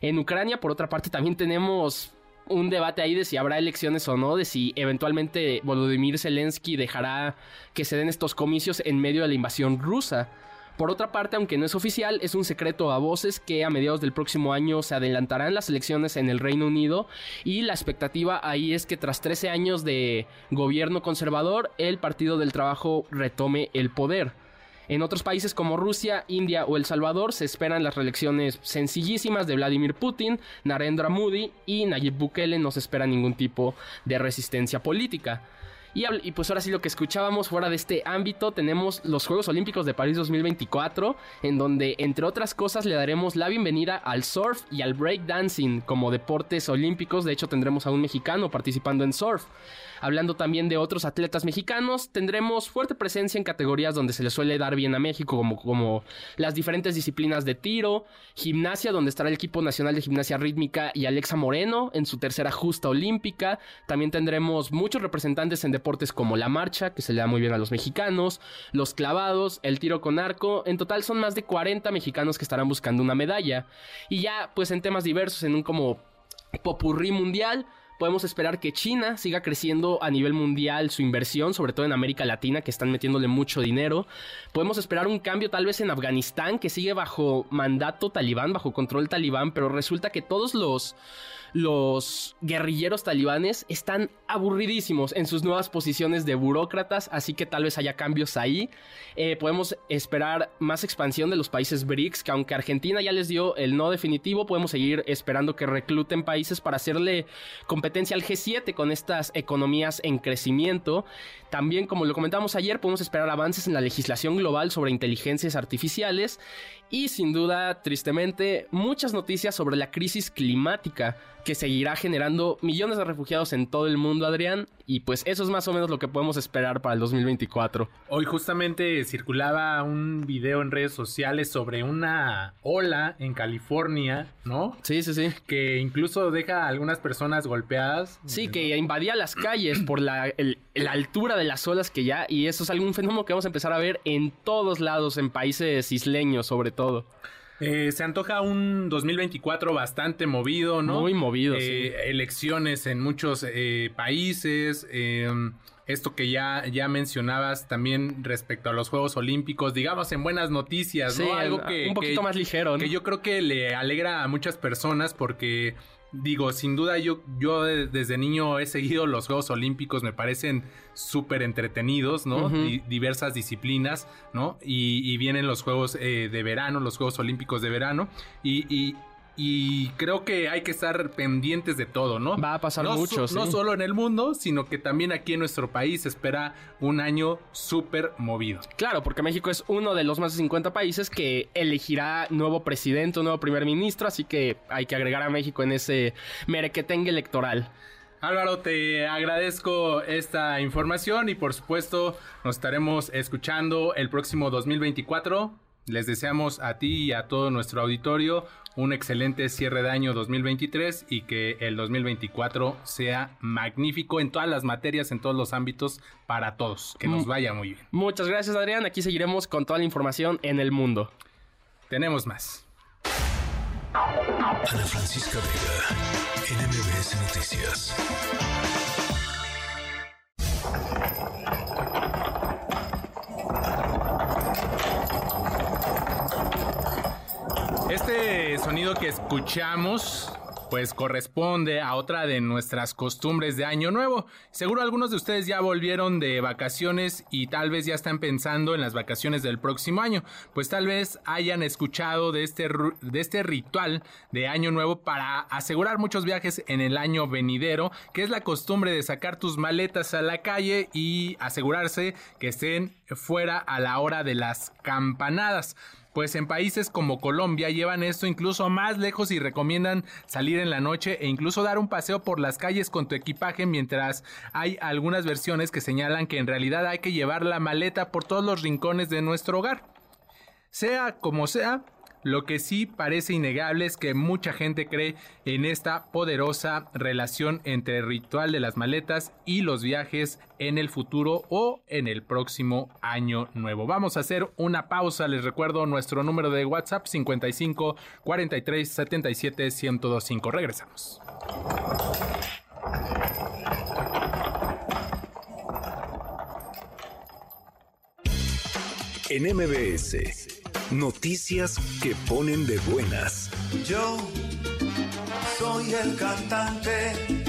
[SPEAKER 17] En Ucrania, por otra parte, también tenemos un debate ahí de si habrá elecciones o no, de si eventualmente Volodymyr Zelensky dejará que se den estos comicios en medio de la invasión rusa. Por otra parte, aunque no es oficial, es un secreto a voces que a mediados del próximo año se adelantarán las elecciones en el Reino Unido y la expectativa ahí es que tras 13 años de gobierno conservador, el Partido del Trabajo retome el poder. En otros países como Rusia, India o El Salvador se esperan las reelecciones sencillísimas de Vladimir Putin, Narendra Modi y Nayib Bukele no se espera ningún tipo de resistencia política. Y, pues ahora sí lo que escuchábamos fuera de este ámbito tenemos los Juegos Olímpicos de París 2024 en donde entre otras cosas le daremos la bienvenida al surf y al breakdancing como deportes olímpicos. De hecho tendremos a un mexicano participando en surf. Hablando también de otros atletas mexicanos, tendremos fuerte presencia en categorías donde se le suele dar bien a México, como, como las diferentes disciplinas de tiro, gimnasia, donde estará el equipo nacional de gimnasia rítmica y Alexa Moreno en su tercera justa olímpica. También tendremos muchos representantes en deportes como la marcha, que se le da muy bien a los mexicanos, los clavados, el tiro con arco. En total son más de 40 mexicanos que estarán buscando una medalla. Y ya, pues en temas diversos, en un como popurrí mundial, Podemos esperar que China siga creciendo a nivel mundial su inversión, sobre todo en América Latina, que están metiéndole mucho dinero. Podemos esperar un cambio tal vez en Afganistán, que sigue bajo mandato talibán, bajo control talibán, pero resulta que todos los los guerrilleros talibanes están aburridísimos en sus nuevas posiciones de burócratas, así que tal vez haya cambios ahí. Eh, podemos esperar más expansión de los países BRICS, que aunque Argentina ya les dio el no definitivo, podemos seguir esperando que recluten países para hacerle competencia al G7 con estas economías en crecimiento. También, como lo comentamos ayer, podemos esperar avances en la legislación global sobre inteligencias artificiales y sin duda, tristemente, muchas noticias sobre la crisis climática que seguirá generando millones de refugiados en todo el mundo, Adrián. Y pues eso es más o menos lo que podemos esperar para el 2024.
[SPEAKER 1] Hoy justamente circulaba un video en redes sociales sobre una ola en California, ¿no?
[SPEAKER 17] Sí, sí, sí.
[SPEAKER 1] Que incluso deja a algunas personas golpeadas.
[SPEAKER 17] Sí, que invadía las calles por la, la altura de las olas que ya... Y eso es algún fenómeno que vamos a empezar a ver en todos lados, en países isleños sobre todo.
[SPEAKER 1] Eh, se antoja un 2024 bastante movido, ¿no?
[SPEAKER 17] Muy movido,
[SPEAKER 1] eh,
[SPEAKER 17] sí.
[SPEAKER 1] Elecciones en muchos eh, países. Em, esto que ya, ya mencionabas también respecto a los Juegos Olímpicos, digamos en buenas noticias, ¿no?
[SPEAKER 17] Algo que un poquito más ligero, ¿no?
[SPEAKER 1] Que yo creo que le alegra a muchas personas porque digo, sin duda yo, yo desde niño he seguido los Juegos Olímpicos, me parecen súper entretenidos, ¿no? diversas disciplinas, ¿no? Y, vienen los Juegos eh, de verano, los Juegos Olímpicos de verano, y, y creo que hay que estar pendientes de todo, ¿no?
[SPEAKER 17] Va a pasar mucho,
[SPEAKER 1] No solo en el mundo, sino que también aquí en nuestro país espera un año súper movido.
[SPEAKER 17] Claro, porque México es uno de los más de 50 países que elegirá nuevo presidente, nuevo primer ministro, así que hay que agregar a México en ese merequetengue electoral.
[SPEAKER 1] Álvaro, te agradezco esta información y por supuesto nos estaremos escuchando el próximo 2024 les deseamos a ti y a todo nuestro auditorio un excelente cierre de año 2023 y que el 2024 sea magnífico en todas las materias, en todos los ámbitos, para todos. Que nos mm. vaya muy bien.
[SPEAKER 17] Muchas gracias, Adrián. Aquí seguiremos con toda la información en el mundo.
[SPEAKER 1] Tenemos más.
[SPEAKER 2] Ana Francisca Vega, NMBS Noticias.
[SPEAKER 1] Este sonido que escuchamos pues corresponde a otra de nuestras costumbres de Año Nuevo. Seguro algunos de ustedes ya volvieron de vacaciones y tal vez ya están pensando en las vacaciones del próximo año. Pues tal vez hayan escuchado de este, de este ritual de Año Nuevo para asegurar muchos viajes en el año venidero, que es la costumbre de sacar tus maletas a la calle y asegurarse que estén fuera a la hora de las campanadas pues en países como Colombia llevan esto incluso más lejos y recomiendan salir en la noche e incluso dar un paseo por las calles con tu equipaje mientras hay algunas versiones que señalan que en realidad hay que llevar la maleta por todos los rincones de nuestro hogar. Sea como sea, lo que sí parece innegable es que mucha gente cree en esta poderosa relación entre el ritual de las maletas y los viajes en el futuro o en el próximo año nuevo. Vamos a hacer una pausa. Les recuerdo nuestro número de WhatsApp 55 43 77 1025. Regresamos.
[SPEAKER 2] En MBS Noticias que ponen de buenas.
[SPEAKER 18] Yo soy el cantante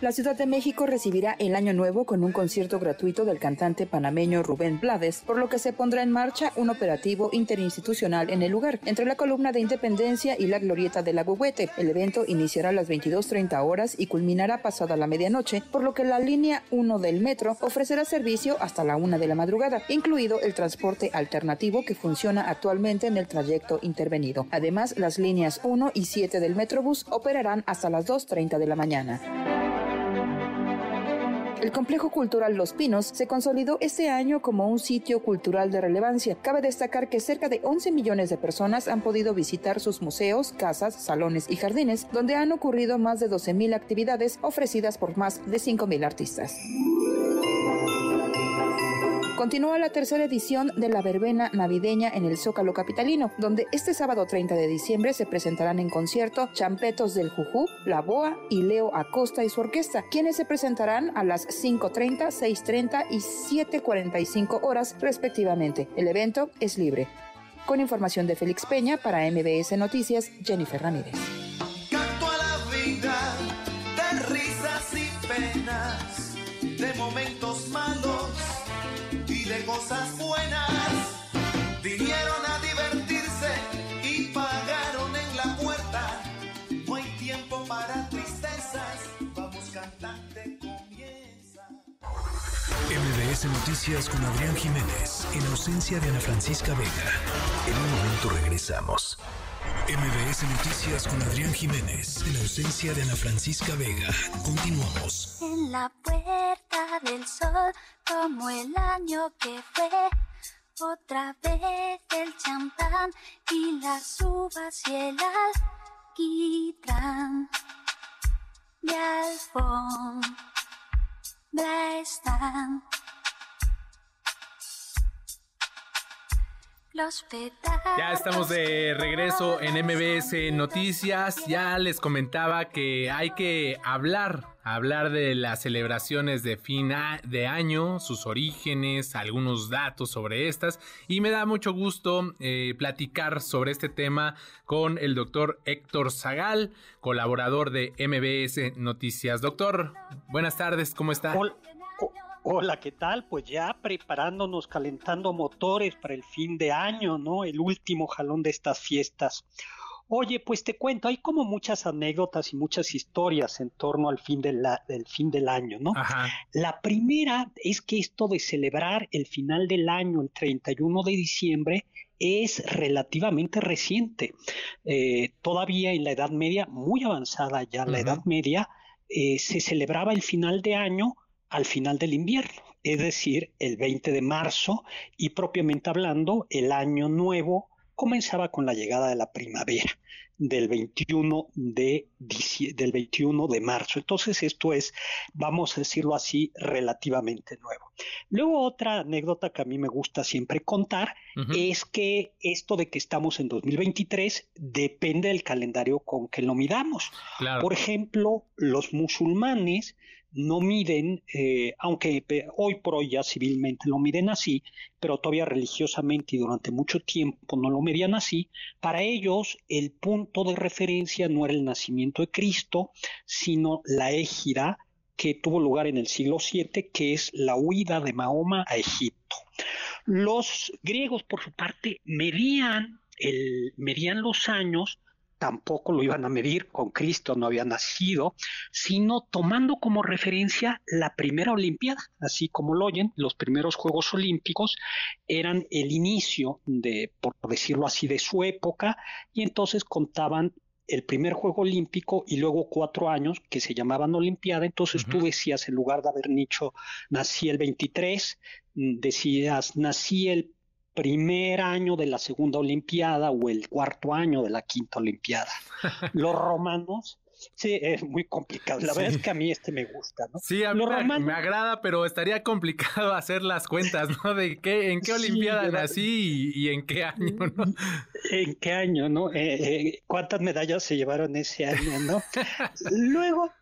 [SPEAKER 19] la Ciudad de México recibirá el Año Nuevo con un concierto gratuito del cantante panameño Rubén Blades, por lo que se pondrá en marcha un operativo interinstitucional en el lugar, entre la columna de Independencia y la glorieta de la Huehuete. El evento iniciará a las 22.30 horas y culminará pasada la medianoche, por lo que la línea 1 del metro ofrecerá servicio hasta la 1 de la madrugada, incluido el transporte alternativo que funciona actualmente en el trayecto intervenido. Además, las líneas 1 y 7 del Metrobús operarán hasta las 2.30 de la mañana. El complejo cultural Los Pinos se consolidó este año como un sitio cultural de relevancia. Cabe destacar que cerca de 11 millones de personas han podido visitar sus museos, casas, salones y jardines, donde han ocurrido más de 12.000 actividades ofrecidas por más de 5.000 artistas. Continúa la tercera edición de la verbena navideña en el Zócalo Capitalino, donde este sábado 30 de diciembre se presentarán en concierto Champetos del Jujú, La Boa y Leo Acosta y su orquesta, quienes se presentarán a las 5.30, 6.30 y 7.45 horas respectivamente. El evento es libre. Con información de Félix Peña para MBS Noticias, Jennifer Ramírez.
[SPEAKER 18] Cosas buenas. Vinieron a divertirse y pagaron en la puerta. No hay tiempo para tristezas. Vamos cantante comienza.
[SPEAKER 2] MBS Noticias con Adrián Jiménez, en ausencia de Ana Francisca Vega. En un momento regresamos. MBS Noticias con Adrián Jiménez, en ausencia de Ana Francisca Vega. Continuamos.
[SPEAKER 20] En la puerta del sol, como el año que fue, otra vez el champán y las uvas y el alquitrán. De alfombra están
[SPEAKER 1] Ya estamos de regreso en MBS Noticias. Ya les comentaba que hay que hablar, hablar de las celebraciones de fin de año, sus orígenes, algunos datos sobre estas. Y me da mucho gusto eh, platicar sobre este tema con el doctor Héctor Zagal, colaborador de MBS Noticias. Doctor, buenas tardes, ¿cómo está?
[SPEAKER 21] Hola, ¿qué tal? Pues ya preparándonos, calentando motores para el fin de año, ¿no? El último jalón de estas fiestas. Oye, pues te cuento, hay como muchas anécdotas y muchas historias en torno al fin, del fin del año, ¿no? La primera es que esto de celebrar el final del año, el 31 de diciembre, es relativamente reciente. Eh, todavía en la Edad Media, muy avanzada ya la Edad Media, eh, se celebraba el final de año al final del invierno, es decir, el 20 de marzo, y propiamente hablando, el año nuevo comenzaba con la llegada de la primavera del 21 de, del 21 de marzo. Entonces esto es, vamos a decirlo así, relativamente nuevo. Luego otra anécdota que a mí me gusta siempre contar es que esto de que estamos en 2023 depende del calendario con que lo midamos. Por ejemplo, los musulmanes no miden, eh, aunque hoy por hoy ya civilmente lo miden así, pero todavía religiosamente y durante mucho tiempo no lo medían así, para ellos el punto de referencia no era el nacimiento de Cristo, sino la égida que tuvo lugar en el siglo VII, que es la huida de Mahoma a Egipto. Los griegos, por su parte, medían, el, medían los años tampoco lo iban a medir, con Cristo no había nacido, sino tomando como referencia la primera Olimpiada, así como lo oyen, los primeros Juegos Olímpicos eran el inicio de, por decirlo así, de su época, y entonces contaban el primer Juego Olímpico y luego cuatro años que se llamaban Olimpiada, entonces tú decías, en lugar de haber dicho, nací el 23, decías, nací el primer año de la segunda Olimpiada o el cuarto año de la quinta Olimpiada. Los romanos Sí, es muy complicado. La verdad es que a mí este me gusta, ¿no?
[SPEAKER 1] Sí, a mí me, agrada, pero estaría complicado hacer las cuentas, ¿no? De qué, en qué Olimpiada nací y, en qué año, ¿no?
[SPEAKER 21] En qué año, ¿no? Eh, eh, ¿Cuántas medallas se llevaron ese año, no? Luego,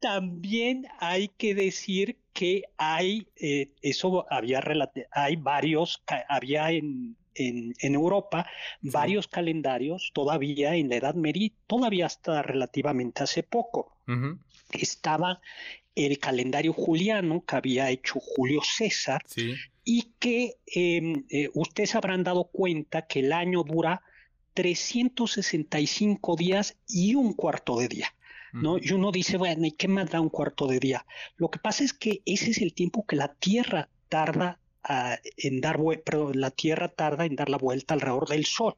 [SPEAKER 21] también hay que decir que hay, eh, eso había, hay varios, había en, en, Europa varios calendarios todavía en la Edad Media, todavía hasta relativamente hace poco. Estaba el calendario juliano que había hecho Julio César y que em, eh, ustedes habrán dado cuenta que el año dura 365 días y un cuarto de día. ¿No? Y uno dice, bueno, ¿y qué más da un cuarto de día? Lo que pasa es que ese es el tiempo que la Tierra tarda en dar, pero la Tierra tarda en dar la vuelta alrededor del Sol.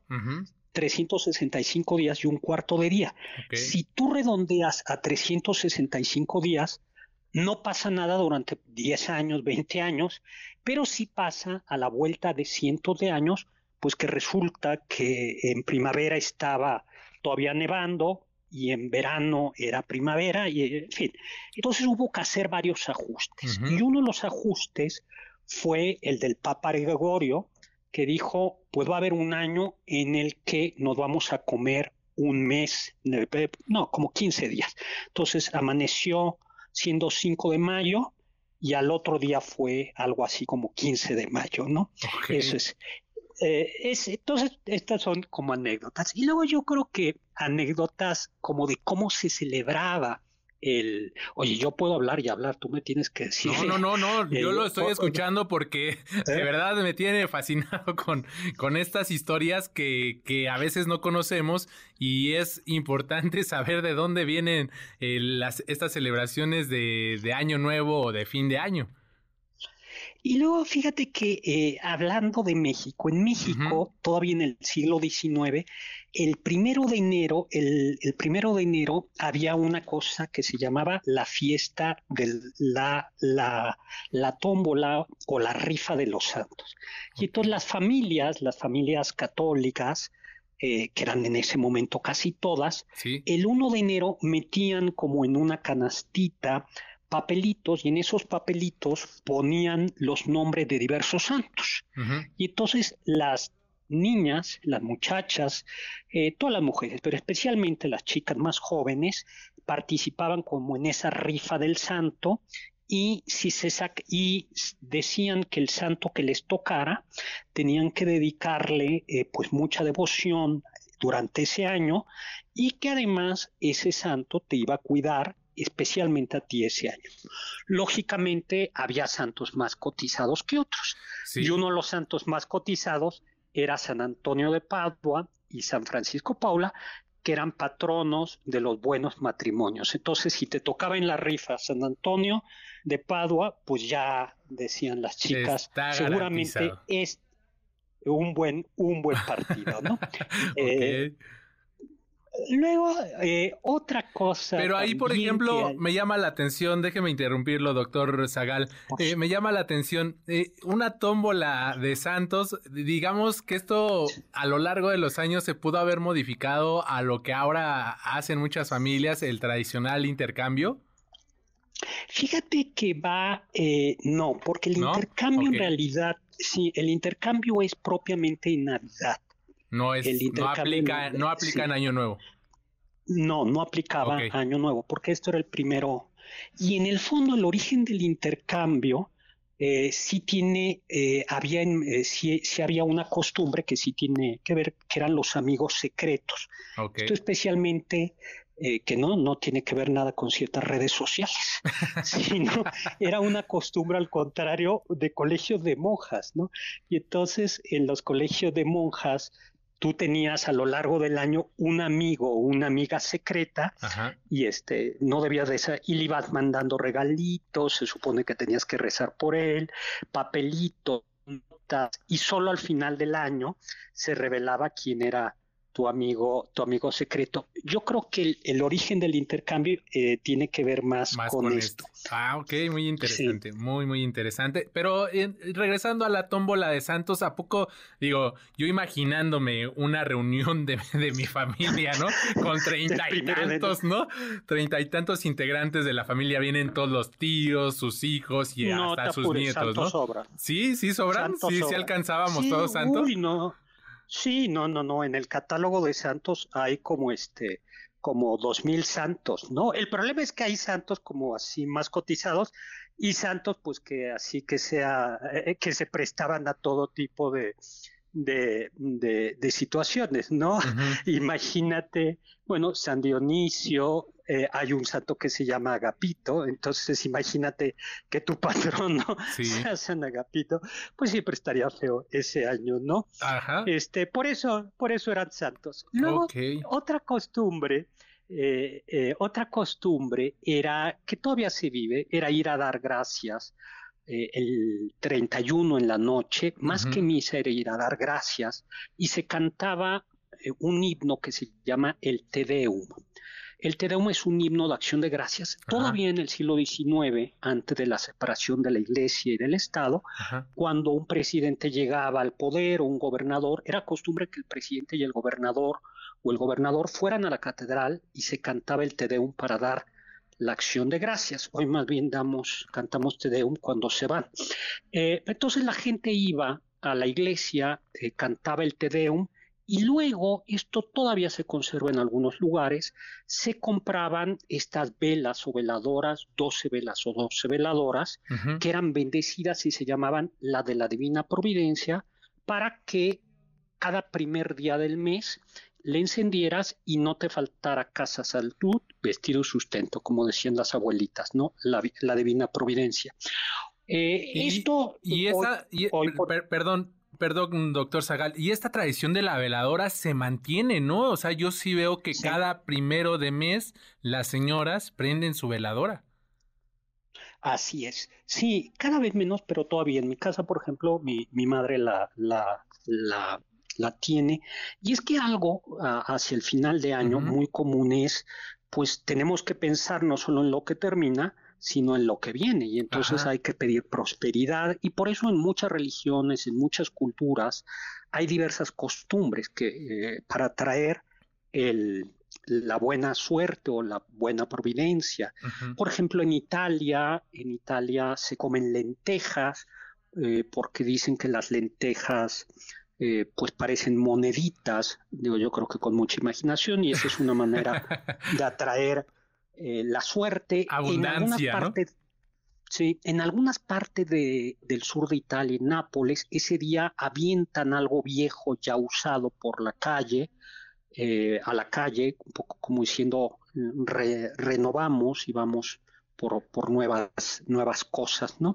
[SPEAKER 21] 365 días y un cuarto de día. Si tú redondeas a 365 días, no pasa nada durante 10 años, 20 años, pero si pasa a la vuelta de cientos de años, pues que resulta que en primavera estaba todavía nevando, y en verano era primavera, y en fin. Entonces hubo que hacer varios ajustes. Y uno de los ajustes fue el del Papa Gregorio, que dijo, pues va a haber un año en el que nos vamos a comer un mes, no, como 15 días. Entonces amaneció siendo 5 de mayo y al otro día fue algo así como 15 de mayo, ¿no? Eso es. Eh, es, entonces, estas son como anécdotas. Y luego yo creo que anécdotas como de cómo se celebraba el, oye, yo puedo hablar y hablar, tú me tienes que decir.
[SPEAKER 1] No, no, no, no, yo lo estoy escuchando porque de ¿Eh? verdad me tiene fascinado con, con estas historias que, que a veces no conocemos y es importante saber de dónde vienen eh, las, estas celebraciones de, de Año Nuevo o de fin de año.
[SPEAKER 21] Y luego fíjate que eh, hablando de México, en México, todavía en el siglo XIX, el primero de enero, el, primero de enero había una cosa que se llamaba la fiesta de la, la, la tómbola o la rifa de los santos. Y entonces las familias, las familias católicas, eh, que eran en ese momento casi todas, el 1 de enero metían como en una canastita papelitos y en esos papelitos ponían los nombres de diversos santos. Y entonces las niñas, las muchachas, eh, todas las mujeres, pero especialmente las chicas más jóvenes, participaban como en esa rifa del santo y si se y decían que el santo que les tocara tenían que dedicarle eh, pues mucha devoción durante ese año y que además ese santo te iba a cuidar especialmente a ti ese año. Lógicamente había santos más cotizados que otros. Y uno de los santos más cotizados era San Antonio de Padua y San Francisco Paula, que eran patronos de los buenos matrimonios. Entonces, si te tocaba en la rifa San Antonio de Padua, pues ya decían las chicas, seguramente es un buen, un buen partido, ¿no? Eh, Luego, eh, otra cosa.
[SPEAKER 1] Pero ahí, por ejemplo, me llama la atención, déjeme interrumpirlo, doctor Zagal, eh, me llama la atención eh, una tómbola de Santos, digamos que esto a lo largo de los años se pudo haber modificado a lo que ahora hacen muchas familias, el tradicional intercambio.
[SPEAKER 21] Fíjate que va, eh, no, porque el
[SPEAKER 1] ¿No?
[SPEAKER 21] intercambio en realidad, sí, el intercambio es propiamente en Navidad.
[SPEAKER 1] No es,
[SPEAKER 21] El
[SPEAKER 1] no aplica,
[SPEAKER 21] no-
[SPEAKER 1] aplica
[SPEAKER 21] sí.
[SPEAKER 1] en Año Nuevo.
[SPEAKER 21] No, no aplicaba
[SPEAKER 1] Ok.
[SPEAKER 21] a Año Nuevo, porque esto era el primero. Y en el fondo, el origen del intercambio eh, sí tiene, eh, había, eh, sí, sí había una costumbre que sí tiene que ver, que eran los amigos secretos. Esto especialmente eh, que no, no tiene que ver nada con ciertas redes sociales, sino era una costumbre al contrario de colegios de monjas, ¿no? Y entonces en los colegios de monjas tú tenías a lo largo del año un amigo o una amiga secreta
[SPEAKER 1] Ajá.
[SPEAKER 21] y este no debías de ser, y le ibas mandando regalitos, se supone que tenías que rezar por él, papelitos, notas, y solo al final del año se revelaba quién era tu amigo, tu amigo secreto. Yo creo que el, el origen del intercambio eh, tiene que ver más,
[SPEAKER 1] Más
[SPEAKER 21] con,
[SPEAKER 1] con
[SPEAKER 21] esto.
[SPEAKER 1] Ah, ok, muy interesante, muy, muy interesante. Pero eh, regresando a la tómbola de Santos, ¿a poco, digo, yo imaginándome una reunión de, de mi familia, ¿no? Con treinta y tantos, ¿no? Treinta y tantos integrantes de la familia, vienen todos los tíos, sus hijos y
[SPEAKER 21] No
[SPEAKER 1] hasta sus
[SPEAKER 21] apures,
[SPEAKER 1] nietos,
[SPEAKER 21] Santos
[SPEAKER 1] ¿no?
[SPEAKER 21] sobra.
[SPEAKER 1] Sí, sí sobran,
[SPEAKER 21] Santos
[SPEAKER 1] sí, sí alcanzábamos
[SPEAKER 21] Sí,
[SPEAKER 1] todos santos.
[SPEAKER 21] uy, no. Sí, no, no, no. En el catálogo de santos hay como este, como dos mil santos, ¿no? El problema es que hay santos como así más cotizados y santos, pues que así que sea, eh, que se prestaban a todo tipo de, de, de, de situaciones, ¿no? Imagínate, bueno, San Dionisio, eh, hay un santo que se llama Agapito, entonces imagínate que tu patrono
[SPEAKER 1] Sí.
[SPEAKER 21] sea San Agapito, pues siempre estaría feo ese año, ¿no?
[SPEAKER 1] Ajá.
[SPEAKER 21] Este, por eso, por eso eran santos. Luego, otra costumbre, eh, eh, otra costumbre era que todavía se vive, era ir a dar gracias eh, el 31 en la noche, más que misa era ir a dar gracias y se cantaba eh, un himno que se llama el Te Deum. El Te Deum es un himno de acción de gracias. Todavía en el siglo XIX, antes de la separación de la iglesia y del Estado,
[SPEAKER 1] Ajá.
[SPEAKER 21] cuando un presidente llegaba al poder o un gobernador, era costumbre que el presidente y el gobernador o el gobernador fueran a la catedral y se cantaba el Te Deum para dar la acción de gracias. Hoy más bien damos, cantamos Te Deum cuando se van. Eh, entonces la gente iba a la iglesia, eh, cantaba el Te Deum y luego, esto todavía se conserva en algunos lugares, se compraban estas velas o veladoras, 12 velas o 12 veladoras, que eran bendecidas y se llamaban la de la Divina Providencia, para que cada primer día del mes le encendieras y no te faltara casa, salud, vestido y sustento, como decían las abuelitas, ¿no? La, vi- la Divina Providencia. Eh,
[SPEAKER 1] Y-
[SPEAKER 21] esto...
[SPEAKER 1] Y
[SPEAKER 21] hoy-
[SPEAKER 1] esa, y- per- perdón, perdón, doctor Zagal, y esta tradición de la veladora se mantiene, ¿no? O sea, yo sí veo que cada primero de mes las señoras prenden su veladora.
[SPEAKER 21] Así es. Sí, cada vez menos, pero todavía en mi casa, por ejemplo, mi, mi madre la, la, la, la tiene. Y es que algo ah, hacia el final de año muy común es, pues tenemos que pensar no solo en lo que termina, sino en lo que viene. Y entonces
[SPEAKER 1] Ajá.
[SPEAKER 21] hay que pedir prosperidad. Y por eso en muchas religiones, en muchas culturas, hay diversas costumbres que eh, para traer el, la buena suerte o la buena providencia. Por ejemplo, en Italia, en Italia se comen lentejas eh, porque dicen que las lentejas eh, pues parecen moneditas, digo yo creo que con mucha imaginación y esa es una manera de atraer eh, la suerte. en algunas
[SPEAKER 1] Abundancia, ¿no?
[SPEAKER 21] partes, sí, en algunas partes de- del sur de Italia, en Nápoles, ese día avientan algo viejo ya usado por la calle, eh, a la calle, un poco como diciendo, re- renovamos y vamos por, por nuevas, nuevas cosas, ¿no?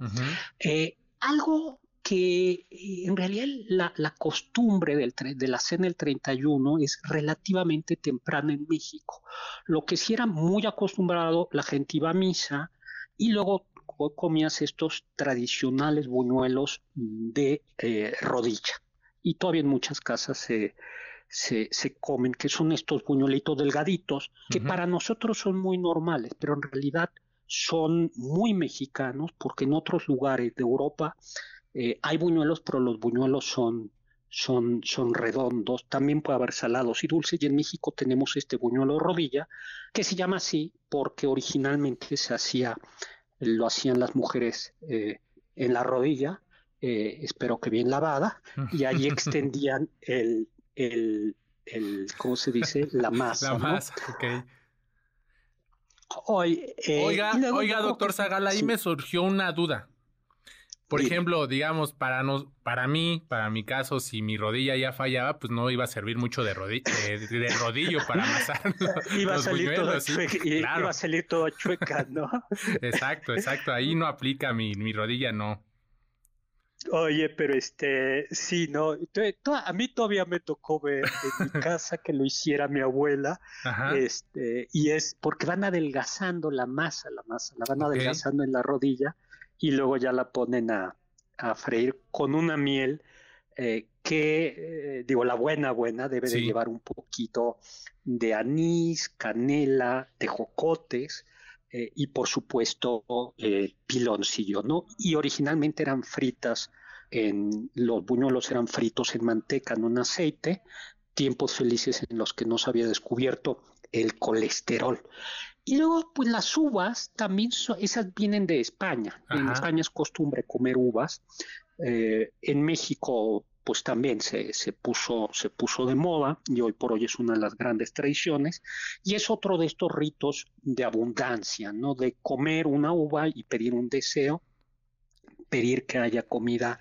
[SPEAKER 21] Algo que eh, en realidad la, la costumbre del, de la cena del 31 es relativamente temprana en México. Lo que sí era muy acostumbrado, la gente iba a misa y luego co- comías estos tradicionales buñuelos de eh, rodilla. Y todavía en muchas casas se, se, se comen, que son estos buñuelitos delgaditos, que para nosotros son muy normales, pero en realidad son muy mexicanos, porque en otros lugares de Europa eh, hay buñuelos, pero los buñuelos son, son, son redondos, también puede haber salados y dulces, y en México tenemos este buñuelo de rodilla, que se llama así porque originalmente se hacía, lo hacían las mujeres eh, en la rodilla, eh, espero que bien lavada, y ahí extendían el, el, el, ¿cómo se dice? La masa.
[SPEAKER 1] La masa.
[SPEAKER 21] Hoy, eh,
[SPEAKER 1] oiga, oiga, doctor Zagal, ahí
[SPEAKER 21] sí.
[SPEAKER 1] me surgió una duda. Por ejemplo, digamos, para nos, para mí, para mi caso, si mi rodilla ya fallaba, pues no iba a servir mucho de, rodi- de, de rodillo para amasar
[SPEAKER 21] Iba a salir
[SPEAKER 1] buñuelos, sí,
[SPEAKER 21] chueca, y-
[SPEAKER 1] claro.
[SPEAKER 21] iba a salir toda chueca, ¿no?
[SPEAKER 1] Exacto, exacto. Ahí no aplica mi, mi rodilla, no.
[SPEAKER 21] Oye, pero este, sí, no, a mí todavía me tocó ver en mi casa que lo hiciera mi abuela,
[SPEAKER 1] Ajá.
[SPEAKER 21] este, y es porque van adelgazando la masa, la masa, la van adelgazando en la rodilla y luego ya la ponen a, a freír con una miel eh, que, eh, digo, la buena, buena, debe de llevar un poquito de anís, canela, tejocotes, eh, y por supuesto piloncillo, ¿no? Y originalmente eran fritas, en, los buñuelos eran fritos en manteca, no en aceite, tiempos felices en los que no se había descubierto el colesterol. Y luego, pues las uvas también, son, esas vienen de España. En. España es costumbre comer uvas. Eh, en México, pues también se, se, puso, se puso de moda y hoy por hoy es una de las grandes tradiciones. Y es otro de estos ritos de abundancia, ¿no? De comer una uva y pedir un deseo, pedir que haya comida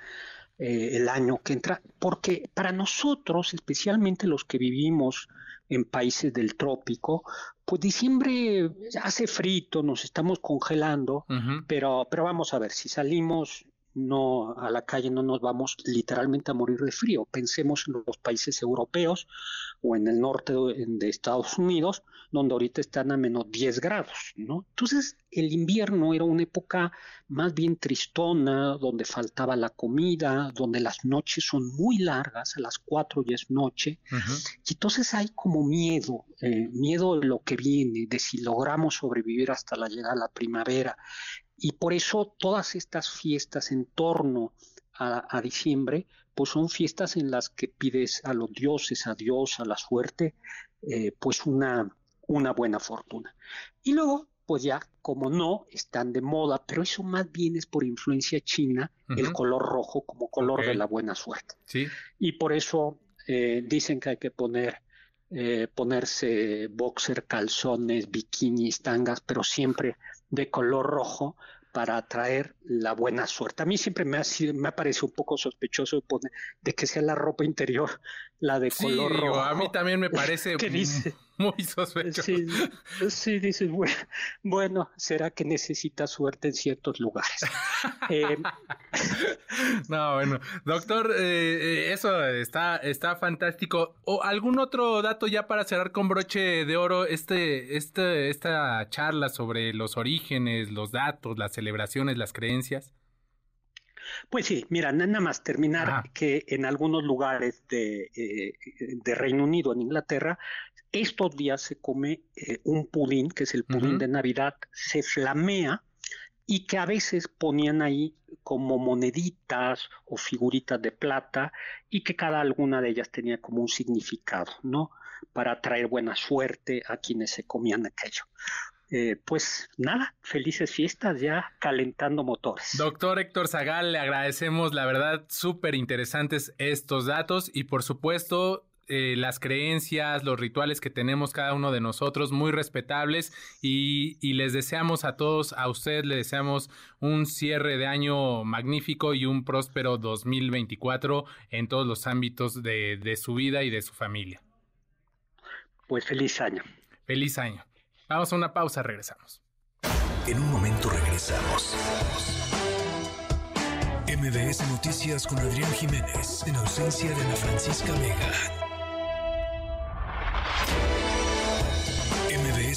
[SPEAKER 21] eh, el año que entra, porque para nosotros, especialmente los que vivimos en países del trópico, pues diciembre hace frito, nos estamos congelando, pero, pero vamos a ver, si salimos no a la calle no nos vamos literalmente a morir de frío. Pensemos en los países europeos o en el norte de, de Estados Unidos, donde ahorita están a menos 10 grados, ¿no? Entonces, el invierno era una época más bien tristona, donde faltaba la comida, donde las noches son muy largas, a las 4 ya es noche, y entonces hay como miedo, eh, miedo de lo que viene, de si logramos sobrevivir hasta la llegada de la primavera. Y por eso todas estas fiestas en torno a, a diciembre, pues son fiestas en las que pides a los dioses, a Dios, a la suerte, eh, pues una, una buena fortuna. Y luego, pues ya, como no, están de moda, pero eso más bien es por influencia china, el color rojo como color de la buena suerte
[SPEAKER 1] Sí.
[SPEAKER 21] y por eso eh, dicen que hay que poner eh, ponerse boxer, calzones, bikinis, tangas, pero siempre de color rojo para atraer la buena suerte. A mí siempre me ha, sido- me ha parecido un poco sospechoso de que sea la ropa interior la de
[SPEAKER 1] Sí,
[SPEAKER 21] color rojo.
[SPEAKER 1] a mí también me parece
[SPEAKER 21] ¿Qué dice?
[SPEAKER 1] Muy sospechoso.
[SPEAKER 21] Sí, sí, dices, bueno, bueno, será que necesita suerte en ciertos lugares. Eh,
[SPEAKER 1] No, bueno, doctor, eh, eh, eso está, está fantástico. ¿O algún otro dato ya para cerrar con broche de oro este, este, esta charla sobre los orígenes, los datos, las celebraciones, las creencias?
[SPEAKER 21] Pues sí, mira, na- nada más terminar que en algunos lugares de, eh, de Reino Unido, en Inglaterra, estos días se come eh, un pudín, que es el pudín de Navidad, se flamea y que a veces ponían ahí como moneditas o figuritas de plata y que cada alguna de ellas tenía como un significado, ¿no? Para traer buena suerte a quienes se comían aquello. Eh, pues nada, felices fiestas ya calentando motores.
[SPEAKER 1] Doctor Héctor Zagal, le agradecemos, la verdad, súper interesantes estos datos y por supuesto eh, las creencias, los rituales que tenemos cada uno de nosotros, muy respetables y, y les deseamos a todos, a usted le deseamos un cierre de año magnífico y un próspero 2024 en todos los ámbitos de, de su vida y de su familia.
[SPEAKER 21] Pues feliz año.
[SPEAKER 1] Feliz año. Vamos a una pausa, regresamos.
[SPEAKER 2] En un momento regresamos. MBS Noticias con Adrián Jiménez, en ausencia de Ana Francisca Vega.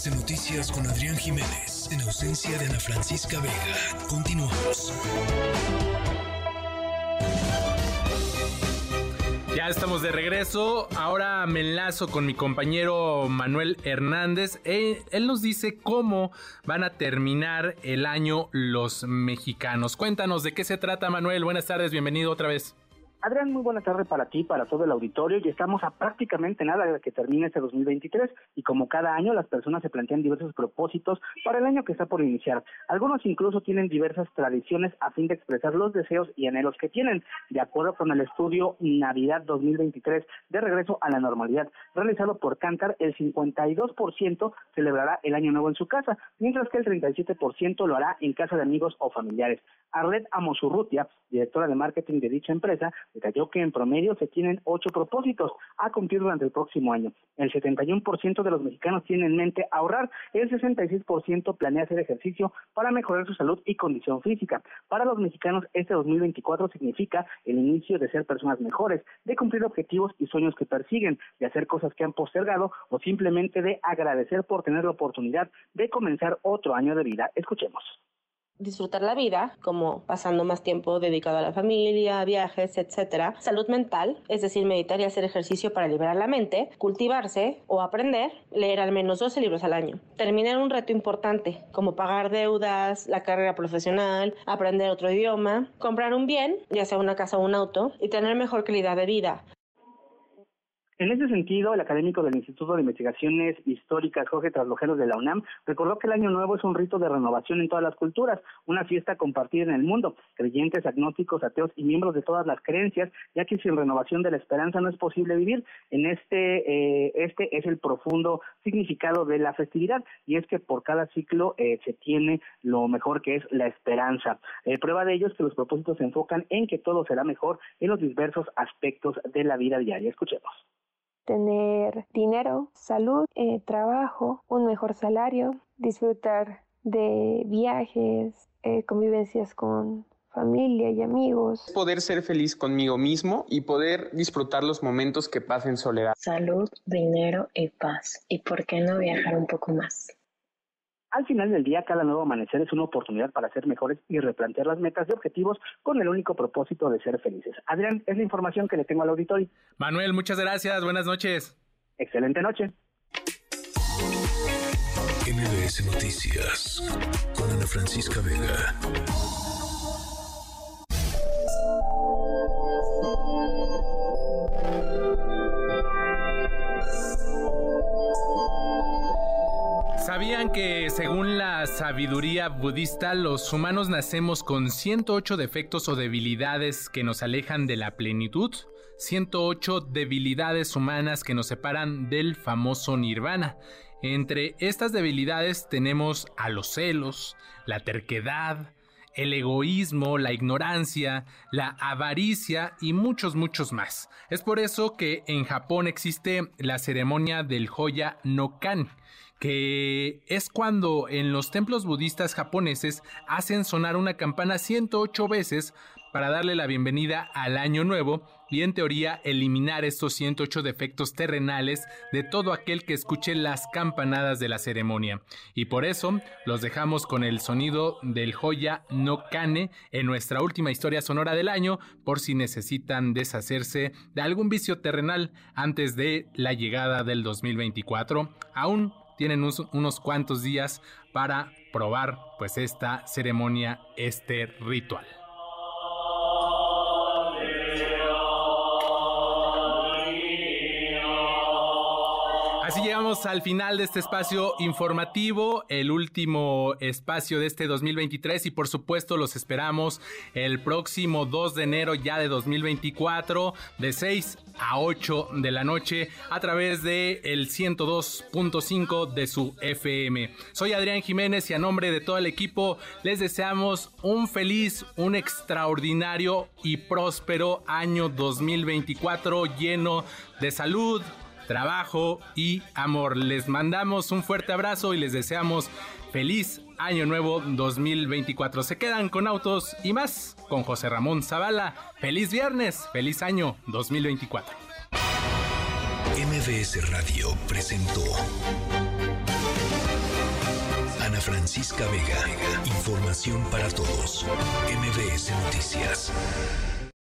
[SPEAKER 2] MBS Noticias con Adrián Jiménez, en ausencia de Ana Francisca Vega. Continuamos.
[SPEAKER 1] Ya estamos de regreso. Ahora me enlazo con mi compañero Manuel Hernández. Él, él, nos dice cómo van a terminar el año los mexicanos. Cuéntanos de qué se trata, Manuel. Buenas tardes, bienvenido otra vez.
[SPEAKER 3] Adrián, muy buena tarde para ti, para todo el auditorio y estamos a prácticamente nada de que termine este 2023 y como cada año las personas se plantean diversos propósitos para el año que está por iniciar. Algunos incluso tienen diversas tradiciones a fin de expresar los deseos y anhelos que tienen. De acuerdo con el estudio Navidad 2023 de regreso a la normalidad realizado por Cantar, el 52% celebrará el año nuevo en su casa, mientras que el 37% lo hará en casa de amigos o familiares. Arlet Amosurrutia, directora de marketing de dicha empresa, detalló que en promedio se tienen ocho propósitos a cumplir durante el próximo año. El 71% de los mexicanos tienen en mente ahorrar, el 66% planea hacer ejercicio para mejorar su salud y condición física. Para los mexicanos, este 2024 significa el inicio de ser personas mejores, de cumplir objetivos y sueños que persiguen, de hacer cosas que han postergado o simplemente de agradecer por tener la oportunidad de comenzar otro año de vida. Escuchemos
[SPEAKER 22] disfrutar la vida, como pasando más tiempo dedicado a la familia, viajes, etc. Salud mental, es decir, meditar y hacer ejercicio para liberar la mente, cultivarse o aprender, leer al menos 12 libros al año. Terminar un reto importante, como pagar deudas, la carrera profesional, aprender otro idioma, comprar un bien, ya sea una casa o un auto, y tener mejor calidad de vida.
[SPEAKER 3] En ese sentido, el académico del Instituto de Investigaciones Históricas, Jorge Traslojeros de la UNAM, recordó que el Año Nuevo es un rito de renovación en todas las culturas, una fiesta compartida en el mundo, creyentes, agnósticos, ateos y miembros de todas las creencias, ya que sin renovación de la esperanza no es posible vivir. En este, eh, este es el profundo significado de la festividad, y es que por cada ciclo eh, se tiene lo mejor que es la esperanza. Eh, prueba de ello es que los propósitos se enfocan en que todo será mejor en los diversos aspectos de la vida diaria. Escuchemos
[SPEAKER 23] tener dinero, salud, eh, trabajo, un mejor salario, disfrutar de viajes, eh, convivencias con familia y amigos.
[SPEAKER 24] Poder ser feliz conmigo mismo y poder disfrutar los momentos que pasen en soledad.
[SPEAKER 25] Salud, dinero y paz. ¿Y por qué no viajar un poco más?
[SPEAKER 3] Al final del día, cada nuevo amanecer es una oportunidad para ser mejores y replantear las metas y objetivos con el único propósito de ser felices. Adrián, es la información que le tengo al auditorio.
[SPEAKER 1] Manuel, muchas gracias. Buenas noches.
[SPEAKER 3] Excelente noche.
[SPEAKER 2] MBS Noticias con Ana Francisca Vega.
[SPEAKER 1] Sabiduría budista los humanos nacemos con 108 defectos o debilidades que nos alejan de la plenitud? 108 debilidades humanas que nos separan del famoso nirvana. Entre estas debilidades tenemos a los celos, la terquedad, el egoísmo, la ignorancia, la avaricia y muchos, muchos más. Es por eso que en Japón existe la ceremonia del Hoya no Kan, que es cuando en los templos budistas japoneses hacen sonar una campana 108 veces para darle la bienvenida al año nuevo y en teoría eliminar estos 108 defectos terrenales de todo aquel que escuche las campanadas de la ceremonia. Y por eso los dejamos con el sonido del joya no Kane en nuestra última historia sonora del año por si necesitan deshacerse de algún vicio terrenal antes de la llegada del 2024. Aún tienen unos, cuantos días para probar pues esta ceremonia, este ritual. Al final de este espacio informativo, el último espacio de este 2023 y por supuesto los esperamos el próximo 2 de enero ya de 2024 de 6 a 8 de la noche a través de el 102.5 de su FM. Soy Adrián Jiménez y a nombre de todo el equipo les deseamos un feliz, un extraordinario y próspero año 2024 lleno de salud, trabajo y amor. Les mandamos un fuerte abrazo y les deseamos feliz año nuevo 2024. Se quedan con autos y más con José Ramón Zavala. Feliz viernes, feliz año 2024.
[SPEAKER 2] MBS Radio presentó Ana Francisca Vega. Información para todos. MBS Noticias.